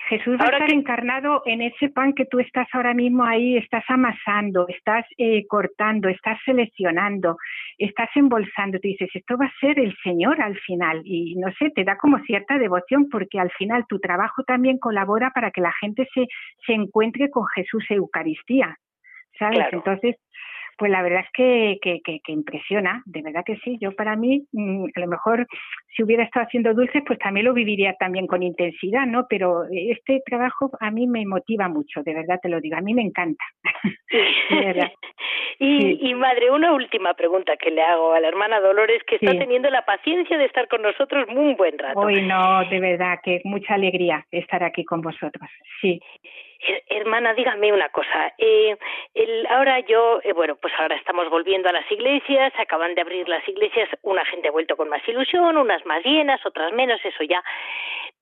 Speaker 3: Jesús va a estar encarnado en ese pan que tú estás ahora mismo ahí, estás amasando, estás eh, cortando, estás seleccionando, estás embolsando. Te dices, esto va a ser el Señor al final. Y no sé, te da como cierta devoción porque al final tu trabajo también colabora para que la gente se, se encuentre con Jesús Eucaristía. ¿Sabes? Entonces, pues la verdad es que, que, que, impresiona, de verdad que sí. Yo para mí, mm, a lo mejor si hubiera estado haciendo dulces, pues también lo viviría también con intensidad, ¿no? Pero este trabajo a mí me motiva mucho, de verdad te lo digo, a mí me encanta.
Speaker 2: y, y, madre, una última pregunta que le hago a la hermana Dolores, que está teniendo la paciencia de estar con nosotros muy buen rato.
Speaker 3: Hoy no, de verdad, que mucha alegría estar aquí con vosotros. Sí.
Speaker 2: Hermana, dígame una cosa. Eh, el, ahora yo, eh, bueno, pues ahora estamos volviendo a las iglesias, acaban de abrir las iglesias, una gente ha vuelto con más ilusión, unas más llenas, otras menos, eso ya.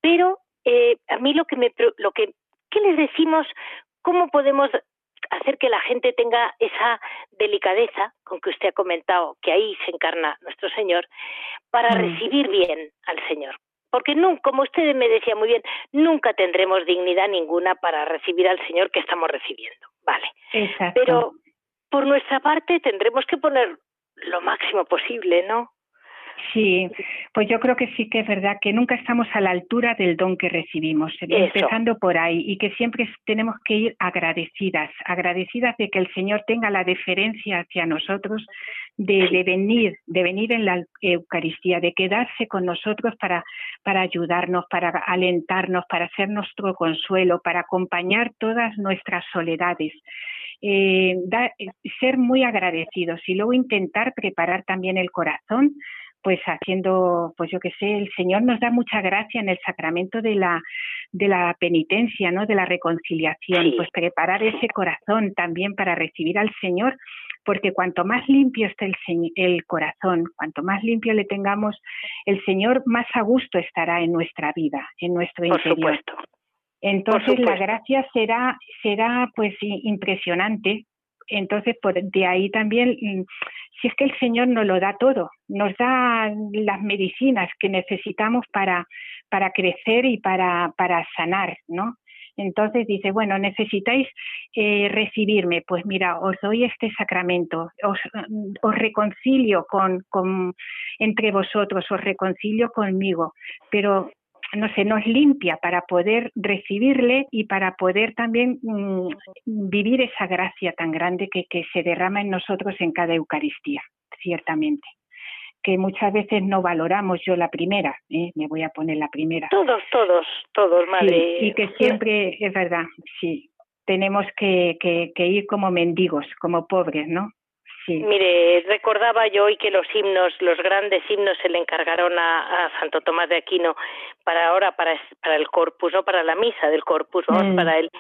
Speaker 2: Pero eh, a mí lo que me, lo que, ¿qué les decimos? ¿Cómo podemos hacer que la gente tenga esa delicadeza con que usted ha comentado, que ahí se encarna nuestro Señor, para mm. recibir bien al Señor? porque nunca, como usted me decía muy bien, nunca tendremos dignidad ninguna para recibir al Señor que estamos recibiendo, ¿vale?
Speaker 3: Exacto.
Speaker 2: Pero por nuestra parte tendremos que poner lo máximo posible, ¿no?
Speaker 3: Sí, pues yo creo que sí que es verdad que nunca estamos a la altura del don que recibimos, empezando por ahí, y que siempre tenemos que ir agradecidas, agradecidas de que el Señor tenga la deferencia hacia nosotros, de, de, venir, de venir en la Eucaristía, de quedarse con nosotros para, para ayudarnos, para alentarnos, para ser nuestro consuelo, para acompañar todas nuestras soledades. Eh, ser muy agradecidos y luego intentar preparar también el corazón pues haciendo, pues yo qué sé, el Señor nos da mucha gracia en el sacramento de la, de la penitencia, ¿no? De la reconciliación, pues preparar ese corazón también para recibir al Señor, porque cuanto más limpio esté el, el corazón, cuanto más limpio le tengamos, el Señor más a gusto estará en nuestra vida, en nuestro
Speaker 2: Por
Speaker 3: interior.
Speaker 2: Supuesto.
Speaker 3: Entonces la gracia será, será pues impresionante. Entonces, por de ahí también mm, si es que el Señor nos lo da todo, nos da las medicinas que necesitamos para, para crecer y para, para sanar, ¿no? Entonces dice, bueno, necesitáis eh, recibirme, pues mira, os doy este sacramento, os, os reconcilio con, con, entre vosotros, os reconcilio conmigo, pero no sé, nos limpia para poder recibirle y para poder también mm, vivir esa gracia tan grande que, que se derrama en nosotros en cada Eucaristía, ciertamente que muchas veces no valoramos yo la primera, ¿eh? me voy a poner la primera.
Speaker 2: Todos, todos, todos, madre.
Speaker 3: y que siempre, es verdad, sí, tenemos que, que, que ir como mendigos, como pobres, ¿no?
Speaker 2: Mire, recordaba yo hoy que los himnos, los grandes himnos se le encargaron a, Santo Tomás de Aquino para ahora, para, para el corpus, no para la misa del corpus, vamos mm. para él.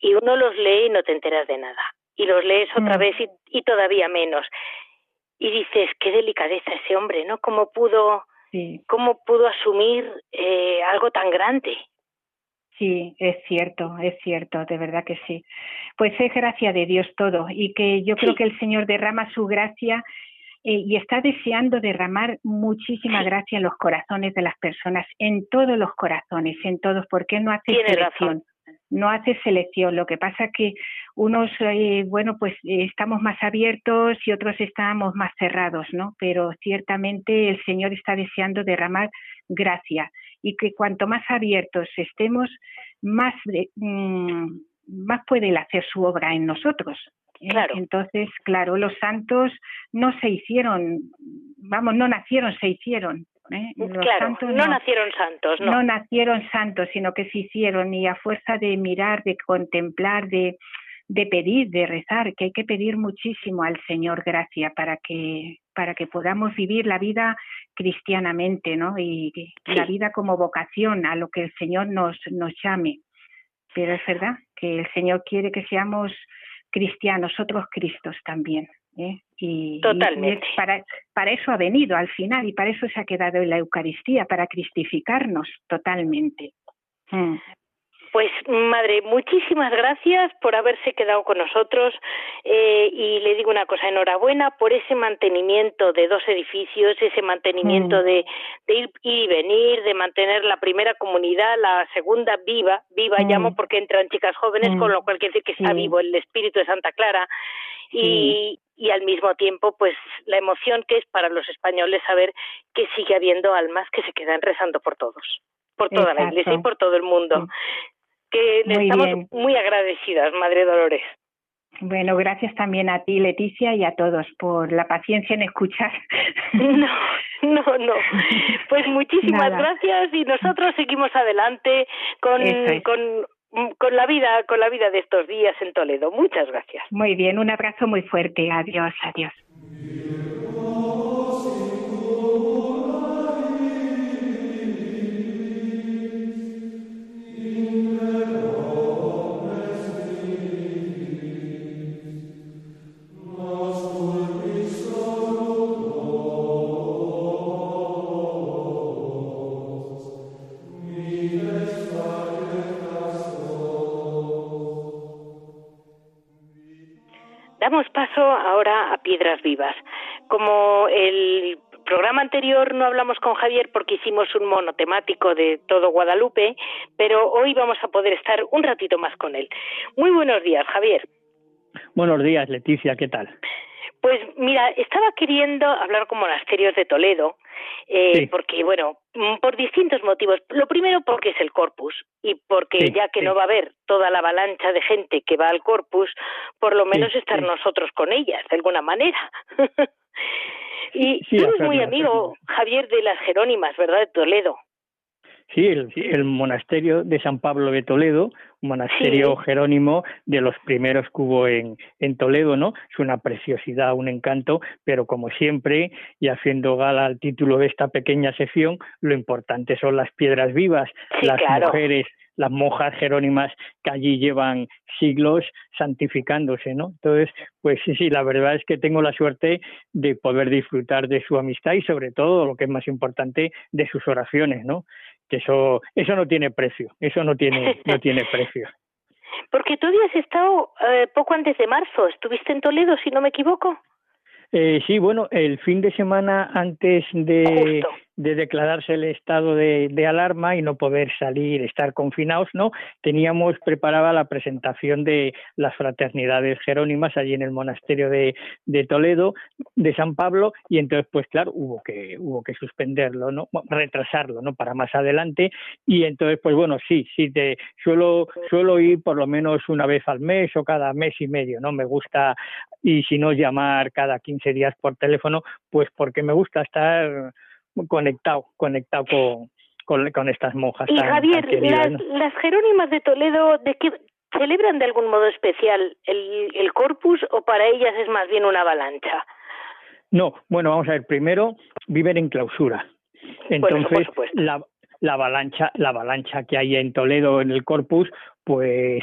Speaker 2: Y uno los lee y no te enteras de nada. Y los lees otra mm. vez y, todavía menos. Y dices, qué delicadeza ese hombre, ¿no? ¿Cómo pudo, cómo pudo asumir eh, algo tan grande?
Speaker 3: Sí, es cierto, es cierto, de verdad que sí. Pues es gracia de Dios todo y que yo creo que el Señor derrama su gracia eh, y está deseando derramar muchísima gracia en los corazones de las personas, en todos los corazones, en todos, porque no hace selección. No hace selección. Lo que pasa es que unos, eh, bueno, pues eh, estamos más abiertos y otros estamos más cerrados, ¿no? Pero ciertamente el Señor está deseando derramar gracia y que cuanto más abiertos estemos, más, mm, más puede él hacer su obra en nosotros.
Speaker 2: ¿eh? Claro.
Speaker 3: Entonces, claro, los santos no se hicieron, vamos, no nacieron, se hicieron.
Speaker 2: ¿eh? claro, no, nacieron santos, ¿no?
Speaker 3: No nacieron santos, sino que se hicieron y a fuerza de mirar, de contemplar, de, de pedir, de rezar, que hay que pedir muchísimo al Señor gracia para que para que podamos vivir la vida cristianamente, ¿no? Y la vida como vocación a lo que el Señor nos nos llame. Pero es verdad que el Señor quiere que seamos cristianos, otros Cristos también. ¿eh? Y,
Speaker 2: Totalmente.
Speaker 3: para, para eso ha venido al final y para eso se ha quedado en la Eucaristía, para cristificarnos totalmente.
Speaker 2: Pues madre, muchísimas gracias por haberse quedado con nosotros eh, y le digo una cosa, enhorabuena por ese mantenimiento de dos edificios, ese mantenimiento mm. de, de, ir y venir, de mantener la primera comunidad, la segunda viva, viva mm. llamo porque entran chicas jóvenes, con lo cual quiere decir que está vivo el espíritu de Santa Clara y, y al mismo tiempo pues la emoción que es para los españoles saber que sigue habiendo almas que se quedan rezando por todos por toda la iglesia y por todo el mundo que le estamos muy agradecidas, Madre Dolores.
Speaker 3: Bueno, gracias también a ti, Leticia, y a todos por la paciencia en escuchar.
Speaker 2: No, no, no. Pues muchísimas gracias y nosotros seguimos adelante con, con con la vida, con la vida de estos días en Toledo. Muchas gracias.
Speaker 3: Muy bien, un abrazo muy fuerte. Adiós, adiós.
Speaker 2: Javier porque hicimos un monotemático de todo Guadalupe, pero hoy vamos a poder estar un ratito más con él. Muy buenos días, Javier.
Speaker 4: Buenos días, Leticia, ¿qué tal?
Speaker 2: Pues mira, estaba queriendo hablar con monasterios de Toledo, eh, porque bueno, mm, por distintos motivos. Lo primero porque es el corpus y porque ya que no va a haber toda la avalancha de gente que va al corpus, por lo menos estar nosotros con ellas de alguna manera. y tú eres muy amigo, Javier, de las Jerónimas, ¿verdad? De Toledo.
Speaker 4: Sí, el, monasterio de San Pablo de Toledo, un monasterio jerónimo de los primeros que hubo en, en Toledo, ¿no? Es una preciosidad, un encanto, pero como siempre, y haciendo gala al título de esta pequeña sección, lo importante son las piedras vivas, las mujeres las monjas jerónimas que allí llevan siglos santificándose, ¿no? Entonces, pues sí, sí, la verdad es que tengo la suerte de poder disfrutar de su amistad y sobre todo, lo que es más importante, de sus oraciones, ¿no? Que eso, eso no tiene precio, eso no tiene, no tiene precio.
Speaker 2: Porque tú habías estado eh, poco antes de marzo, estuviste en Toledo, si no me equivoco.
Speaker 4: Eh, sí, bueno, el fin de semana antes de, de declararse el estado de, de, alarma y no poder salir, estar confinados, ¿no? Teníamos preparada la presentación de las fraternidades jerónimas allí en el monasterio de, de, Toledo, de San Pablo, y entonces, pues claro, hubo que, hubo que suspenderlo, ¿no? Retrasarlo, ¿no? Para más adelante, y entonces, pues bueno, sí, sí, te suelo, suelo ir por lo menos una vez al mes o cada mes y medio, ¿no? Me gusta, y si no llamar cada 15 días por teléfono, pues porque me gusta estar conectado, conectado con, con, estas monjas.
Speaker 2: Y Javier, las, Jerónimas de Toledo, ¿de qué celebran de algún modo especial el, el corpus o para ellas es más bien una avalancha?
Speaker 4: No, bueno, vamos a ver, primero viven en clausura. Entonces, la, la avalancha, la avalancha que hay en Toledo en el corpus, pues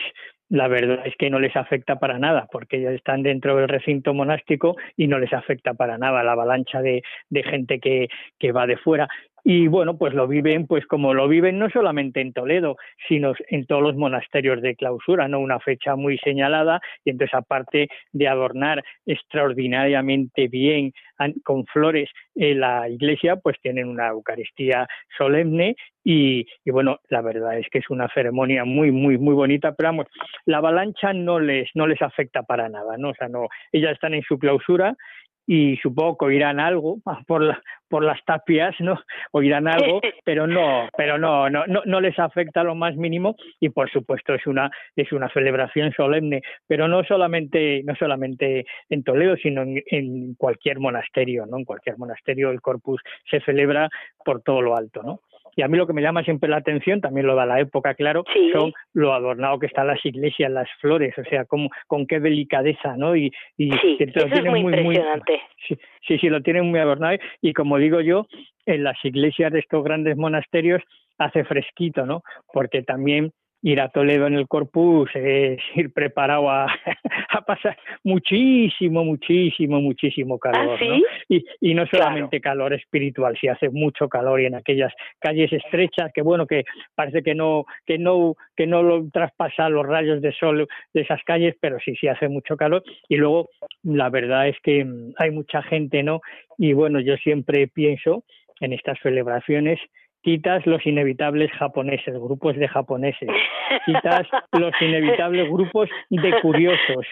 Speaker 4: la verdad es que no les afecta para nada, porque ellos están dentro del recinto monástico y no les afecta para nada la avalancha de, de gente que, que va de fuera y bueno, pues lo viven, pues como lo viven no solamente en Toledo, sino en todos los monasterios de clausura, ¿no? Una fecha muy señalada, y entonces aparte de adornar extraordinariamente bien con flores la iglesia, pues tienen una Eucaristía solemne y, y, bueno, la verdad es que es una ceremonia muy, muy, muy bonita, pero vamos, la avalancha no les, no les afecta para nada, ¿no? O sea, no, ellas están en su clausura y supongo que oirán algo por la, por las tapias no oirán algo pero no pero no, no no no les afecta lo más mínimo y por supuesto es una es una celebración solemne pero no solamente no solamente en Toledo sino en, en cualquier monasterio no en cualquier monasterio el corpus se celebra por todo lo alto no y a mí lo que me llama siempre la atención, también lo da la época, claro, son lo adornado que están las iglesias, las flores, o sea, con, con qué delicadeza, ¿no? Y,
Speaker 2: y sí, eso es muy, impresionante.
Speaker 4: sí, sí, lo tienen muy adornado. Y como digo yo, en las iglesias de estos grandes monasterios hace fresquito, ¿no? Porque también ir a Toledo en el Corpus es ir preparado a, a pasar muchísimo, muchísimo, muchísimo calor.
Speaker 2: ¿Ah, ¿sí?
Speaker 4: y, y, no solamente calor espiritual, si hace mucho calor y en aquellas calles estrechas que bueno que parece que no que no que no lo traspasan los rayos de sol de esas calles, pero sí sí hace mucho calor y luego la verdad es que mm, hay mucha gente, ¿no? Y bueno, yo siempre pienso en estas celebraciones quitas los inevitables japoneses, grupos de japoneses, quitas los inevitables grupos de curiosos,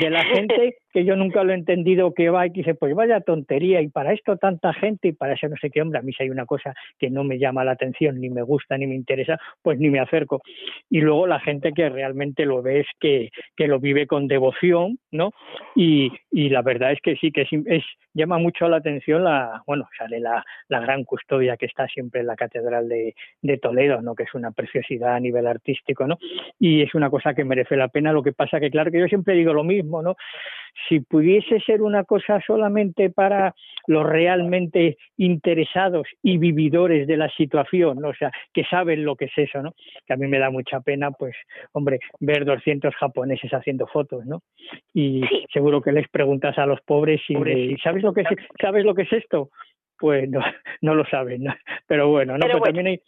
Speaker 4: de la gente que yo nunca lo he entendido que va y dice, pues vaya tontería, y para esto tanta gente y para eso no sé qué, hombre, a mí si hay una cosa que no me llama la atención, ni me gusta, ni me interesa, pues ni me acerco. Y luego la gente que realmente lo ve es que, que lo vive con devoción, ¿no? Y, y la verdad es que sí, que es, llama mucho la atención la, bueno, sale la, la gran custodia que está siempre en la Catedral de, de Toledo, ¿no? Que es una preciosidad a nivel artístico, ¿no? Y es una cosa que merece la pena. Lo que pasa que, claro, que yo siempre digo lo mismo, ¿no? Si pudiese ser una cosa solamente para los realmente interesados y vividores de la situación, ¿no? o sea, que saben lo que es eso, ¿no? Que a mí me da mucha pena, pues, hombre, ver 200 japoneses haciendo fotos, ¿no? Y seguro que les preguntas a los pobres si, ¿sabes lo que es, sabes lo que es esto? Pues no, no lo saben, ¿no? pero bueno, no, pues también hay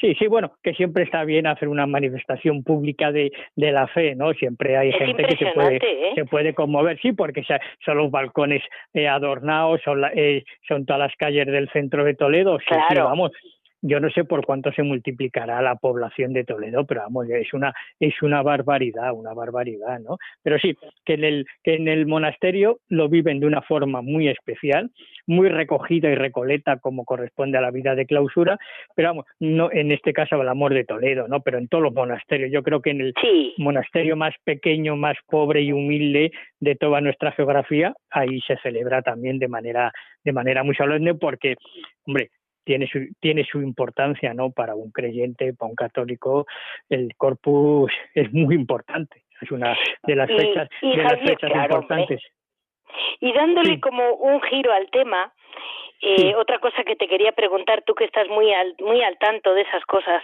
Speaker 4: Sí, sí, bueno, que siempre está bien hacer una manifestación pública de, de la fe, ¿no? Siempre hay gente que se puede, ¿eh? se puede conmover, sí, porque son los balcones eh, adornados, son, eh, son todas las calles del centro de Toledo, sí, sí, vamos, yo no sé por cuánto se multiplicará la población de Toledo, pero vamos, es una es una barbaridad, una barbaridad, ¿no? Pero sí, que en el que en el monasterio lo viven de una forma muy especial, muy recogida y recoleta como corresponde a la vida de clausura, pero vamos, no en este caso el amor de Toledo, ¿no? Pero en todos los monasterios, yo creo que en el monasterio más pequeño, más pobre y humilde de toda nuestra geografía, ahí se celebra también de manera de manera muy solemne porque hombre, tiene su, tiene su importancia, ¿no? Para un creyente, para un católico, el corpus es muy importante. Es una de las fechas, de las fechas importantes.
Speaker 2: Y dándole como un giro al tema, eh, otra cosa que te quería preguntar, tú que estás muy al, muy al tanto de esas cosas,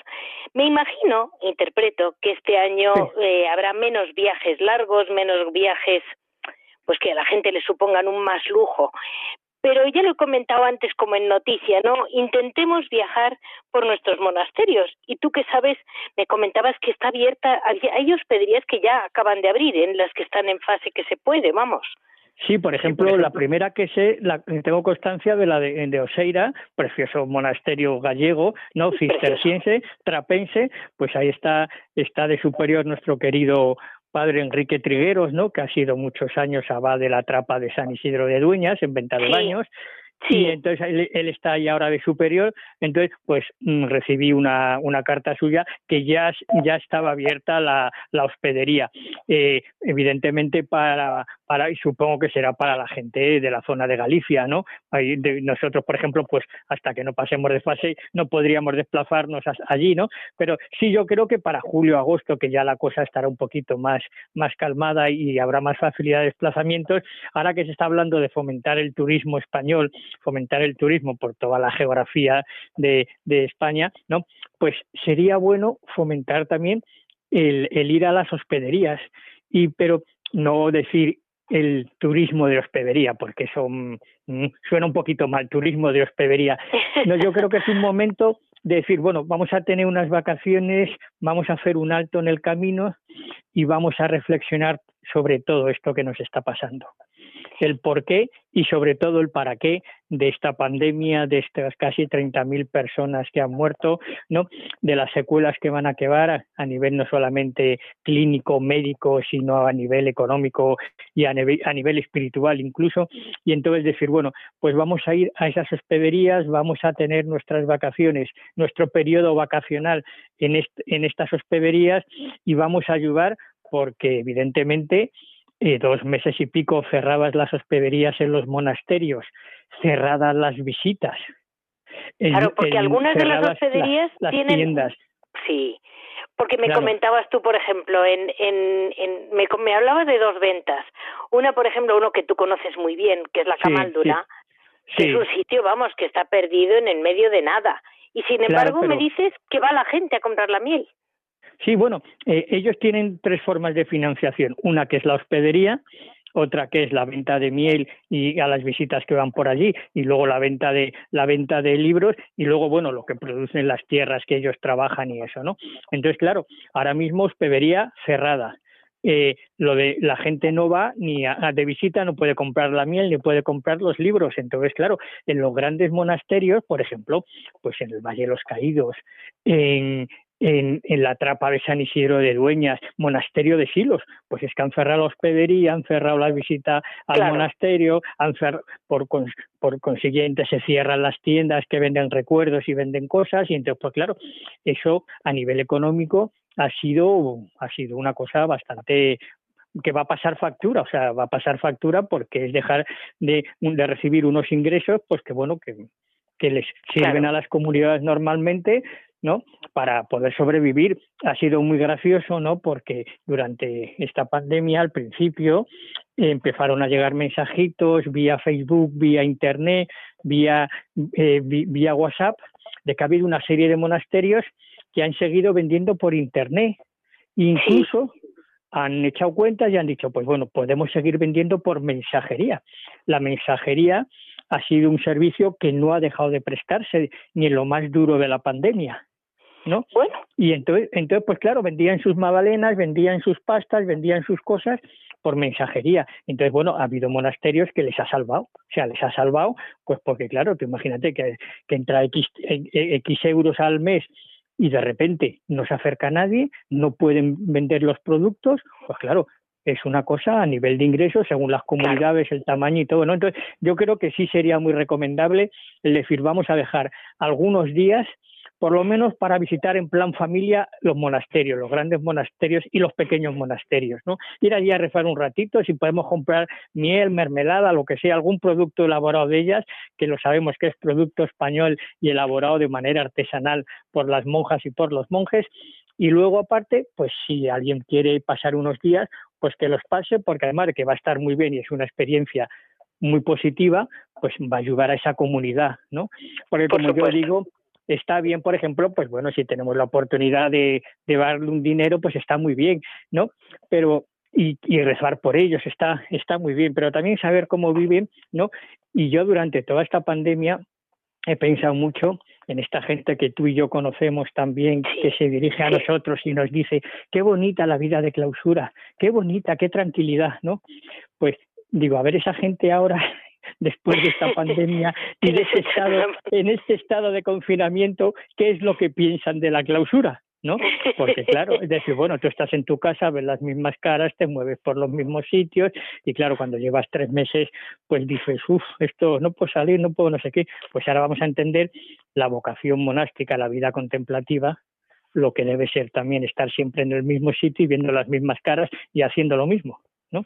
Speaker 2: me imagino, interpreto, que este año eh, habrá menos viajes largos, menos viajes pues que a la gente le supongan un más lujo. Pero ya lo he comentado antes como en noticia, ¿no? Intentemos viajar por nuestros monasterios. Y tú que sabes, me comentabas que está abierta, a ellos pedirías que ya acaban de abrir, en las que están en fase que se puede, vamos.
Speaker 4: Sí, por ejemplo, la primera que sé, la, tengo constancia de la de, de, Oseira, precioso monasterio gallego, no cisterciense, trapense, pues ahí está, está de superior nuestro querido padre Enrique Trigueros, ¿no? que ha sido muchos años abad de la trapa de San Isidro de Dueñas, en Venta de Baños, Sí. Y entonces él, está ahí ahora de superior, entonces pues mm, recibí una, una carta suya que ya, ya estaba abierta la, la hospedería. Eh, evidentemente para, para, y supongo que será para la gente de la zona de Galicia, ¿no? Nosotros, por ejemplo, pues hasta que no pasemos de fase no podríamos desplazarnos allí, ¿no? Pero sí yo creo que para julio, agosto, que ya la cosa estará un poquito más, más calmada y habrá más facilidad de desplazamientos, ahora que se está hablando de fomentar el turismo español, fomentar el turismo por toda la geografía de, España, ¿no? Pues sería bueno fomentar también el, ir a las hospederías, y pero no decir el turismo de hospedería, porque eso mm, suena un poquito mal, turismo de hospedería. No, yo creo que es un momento de decir, bueno, vamos a tener unas vacaciones, vamos a hacer un alto en el camino y vamos a reflexionar sobre todo esto que nos está pasando el por qué y sobre todo el para qué de esta pandemia, de estas casi 30.000 personas que han muerto, ¿no? de las secuelas que van a quedar a nivel no solamente clínico, médico, sino a nivel económico y a nivel, espiritual incluso. Y entonces decir, bueno, pues vamos a ir a esas hospederías, vamos a tener nuestras vacaciones, nuestro periodo vacacional en, en estas hospederías y vamos a ayudar porque evidentemente y dos meses y pico cerradas las hospederías en los monasterios, cerradas las visitas.
Speaker 2: claro, porque algunas de las hospederías tienen... Tiendas. Sí, porque me comentabas tú, por ejemplo, en, en, en me, me, hablabas de dos ventas. Una, por ejemplo, uno que tú conoces muy bien, que es la Camaldura, que es un sitio, vamos, que está perdido en el medio de nada. Y sin embargo me dices que va la gente a comprar la miel.
Speaker 4: Sí, bueno, eh, ellos tienen tres formas de financiación. Una que es la hospedería, otra que es la venta de miel y a las visitas que van por allí y luego la venta de la venta de libros y luego bueno lo que producen las tierras que ellos trabajan y eso no entonces claro ahora mismo hospedería cerrada eh, lo de la gente no va ni a, de visita, no puede comprar la miel ni puede comprar los libros. Entonces, claro, en los grandes monasterios, por ejemplo, pues en el Valle de los Caídos, en, en, en, la trapa de San Isidro de Dueñas, monasterio de Silos, pues es que han cerrado la hospedería, han cerrado la visita al monasterio, han por, por consiguiente se cierran las tiendas que venden recuerdos y venden cosas, y entonces, pues claro, eso a nivel económico ha sido, ha sido una cosa bastante que va a pasar factura, o sea, va a pasar factura porque es dejar de, de recibir unos ingresos, pues que bueno, que, que les sirven a las comunidades normalmente, ¿no? Para poder sobrevivir. Ha sido muy gracioso, ¿no? Porque durante esta pandemia, al principio, empezaron a llegar mensajitos vía Facebook, vía Internet, vía, eh, vía WhatsApp, de que ha habido una serie de monasterios que han seguido vendiendo por Internet. Incluso han echado cuentas y han dicho, pues bueno, podemos seguir vendiendo por mensajería. La mensajería ha sido un servicio que no ha dejado de prestarse ni en lo más duro de la pandemia. ¿No? Bueno. Y entonces, entonces, pues claro, vendían sus magdalenas, vendían sus pastas, vendían sus cosas por mensajería. Entonces, bueno, ha habido monasterios que les ha salvado. O sea, les ha salvado, pues porque claro, tú imagínate que, que entra X, X euros al mes y de repente no se acerca a nadie, no pueden vender los productos, pues claro, es una cosa a nivel de ingresos según las comunidades, el tamaño y todo, ¿no? Entonces, yo creo que sí sería muy recomendable el decir, vamos a dejar algunos días por lo menos para visitar en plan familia los monasterios, los grandes monasterios y los pequeños monasterios, ¿no? Ir allí a rezar un ratito, si podemos comprar miel, mermelada, lo que sea, algún producto elaborado de ellas, que lo sabemos que es producto español y elaborado de manera artesanal por las monjas y por los monjes, y luego aparte, pues si alguien quiere pasar unos días, pues que los pase, porque además de que va a estar muy bien y es una experiencia muy positiva, pues va a ayudar a esa comunidad, ¿no? Porque como yo digo, está bien, por ejemplo, pues bueno, si tenemos la oportunidad de, de darle un dinero, pues está muy bien, ¿no? Pero y, y, rezar por ellos está está muy bien, pero también saber cómo viven, ¿no? Y yo durante toda esta pandemia he pensado mucho en esta gente que tú y yo conocemos también, que se dirige a nosotros y nos dice, qué bonita la vida de clausura, qué bonita, qué tranquilidad, ¿no? Pues digo, a ver esa gente ahora después de esta pandemia y de ese estado, en este estado de confinamiento, ¿qué es lo que piensan de la clausura? ¿no? Porque claro, es decir, bueno, tú estás en tu casa, ves las mismas caras, te mueves por los mismos sitios y claro, cuando llevas tres meses, pues dices, uff, esto no puedo salir, no puedo no sé qué. Pues ahora vamos a entender la vocación monástica, la vida contemplativa, lo que debe ser también estar siempre en el mismo sitio y viendo las mismas caras y haciendo lo mismo. ¿No?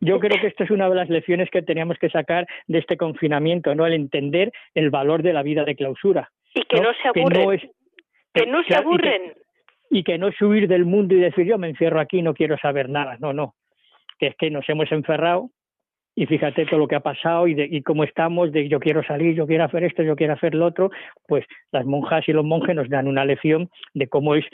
Speaker 4: Yo creo que esto es una de las lecciones que teníamos que sacar de este confinamiento, ¿no? El entender el valor de la vida de clausura.
Speaker 2: Y que no, se aburren. Que no, se aburren.
Speaker 4: Y que, no es huir del mundo y decir yo me encierro aquí, no quiero saber nada. No, no. Que es que nos hemos encerrado y fíjate todo lo que ha pasado y, de, y cómo estamos, de yo quiero salir, yo quiero hacer esto, yo quiero hacer lo otro, pues las monjas y los monjes nos dan una lección de cómo es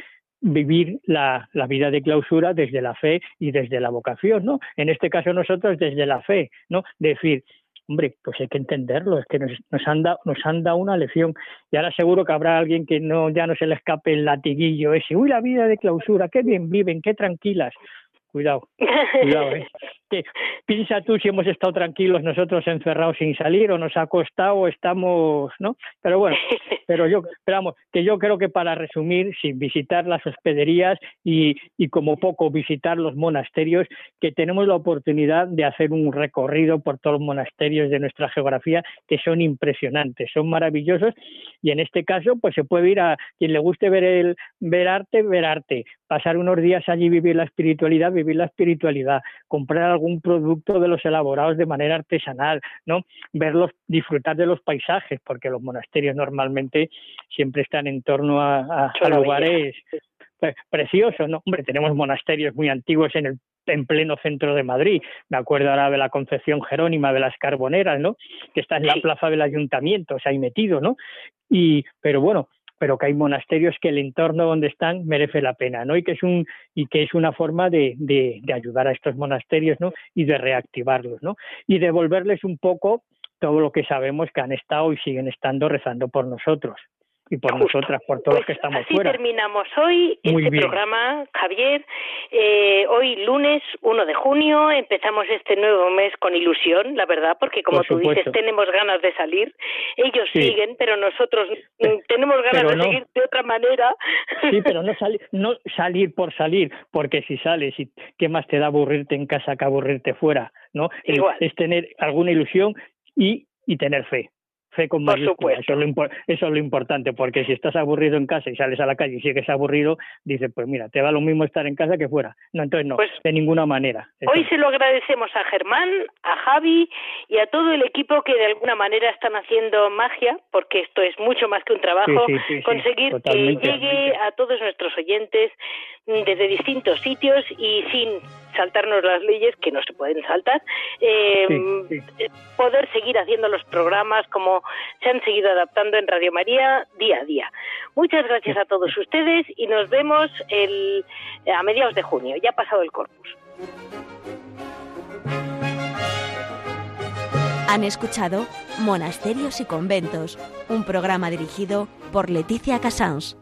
Speaker 4: vivir la, la, vida de clausura desde la fe y desde la vocación, ¿no? En este caso nosotros desde la fe, ¿no? Decir, hombre, pues hay que entenderlo, es que nos, nos, han dado, nos han dado una lección. Y ahora seguro que habrá alguien que no ya no se le escape el latiguillo ese, uy, la vida de clausura, qué bien viven, qué tranquilas. Cuidado, cuidado, ¿eh? piensa tú si hemos estado tranquilos nosotros encerrados sin salir o nos ha costado o estamos, ¿no? Pero bueno, pero yo, esperamos que yo creo que para resumir, sin visitar las hospederías y, y como poco visitar los monasterios, que tenemos la oportunidad de hacer un recorrido por todos los monasterios de nuestra geografía que son impresionantes, son maravillosos y en este caso pues se puede ir a quien le guste ver el ver arte, ver arte, pasar unos días allí vivir la espiritualidad, vivir la espiritualidad, comprar algún producto de los elaborados de manera artesanal, ¿no? Verlos, disfrutar de los paisajes, porque los monasterios normalmente siempre están en torno a, lugares preciosos, ¿no? Hombre, tenemos monasterios muy antiguos en el en pleno centro de Madrid. Me acuerdo ahora de la Concepción Jerónima de las Carboneras, ¿no? Que está en la plaza del ayuntamiento, o sea, ahí metido, ¿no? Y, pero bueno, pero que hay monasterios que el entorno donde están merece la pena, ¿no? Y que es un y que es una forma de, de, ayudar a estos monasterios, ¿no? Y de reactivarlos, ¿no? Y devolverles un poco todo lo que sabemos que han estado y siguen estando rezando por nosotros. Y por nosotras, por todos los que pues estamos
Speaker 2: así
Speaker 4: fuera.
Speaker 2: terminamos hoy este programa, Javier. Eh, hoy lunes 1 de junio empezamos este nuevo mes con ilusión, la verdad, porque como tú dices, tenemos ganas de salir. Ellos siguen, pero nosotros tenemos ganas de seguir de otra manera.
Speaker 4: Sí, pero no, salir no salir por salir, porque si sales, y ¿qué más te da aburrirte en casa que aburrirte fuera? ¿no?
Speaker 2: Igual.
Speaker 4: Es tener alguna ilusión y, y tener fe fe con mayúsculas. Eso, es lo importante, porque si estás aburrido en casa y sales a la calle y sigues aburrido, dices, pues mira, te va lo mismo estar en casa que fuera. No, entonces no, pues de ninguna manera.
Speaker 2: Hoy se lo agradecemos a Germán, a Javi y a todo el equipo que de alguna manera están haciendo magia, porque esto es mucho más que un trabajo, conseguir que llegue a todos nuestros oyentes desde distintos sitios y sin saltarnos las leyes que no se pueden saltar, eh, poder seguir haciendo los programas como se han seguido adaptando en Radio María día a día. Muchas gracias a todos ustedes y nos vemos a mediados de junio. Ya ha pasado el corpus.
Speaker 1: Han escuchado Monasterios y Conventos, un programa dirigido por Leticia Casans.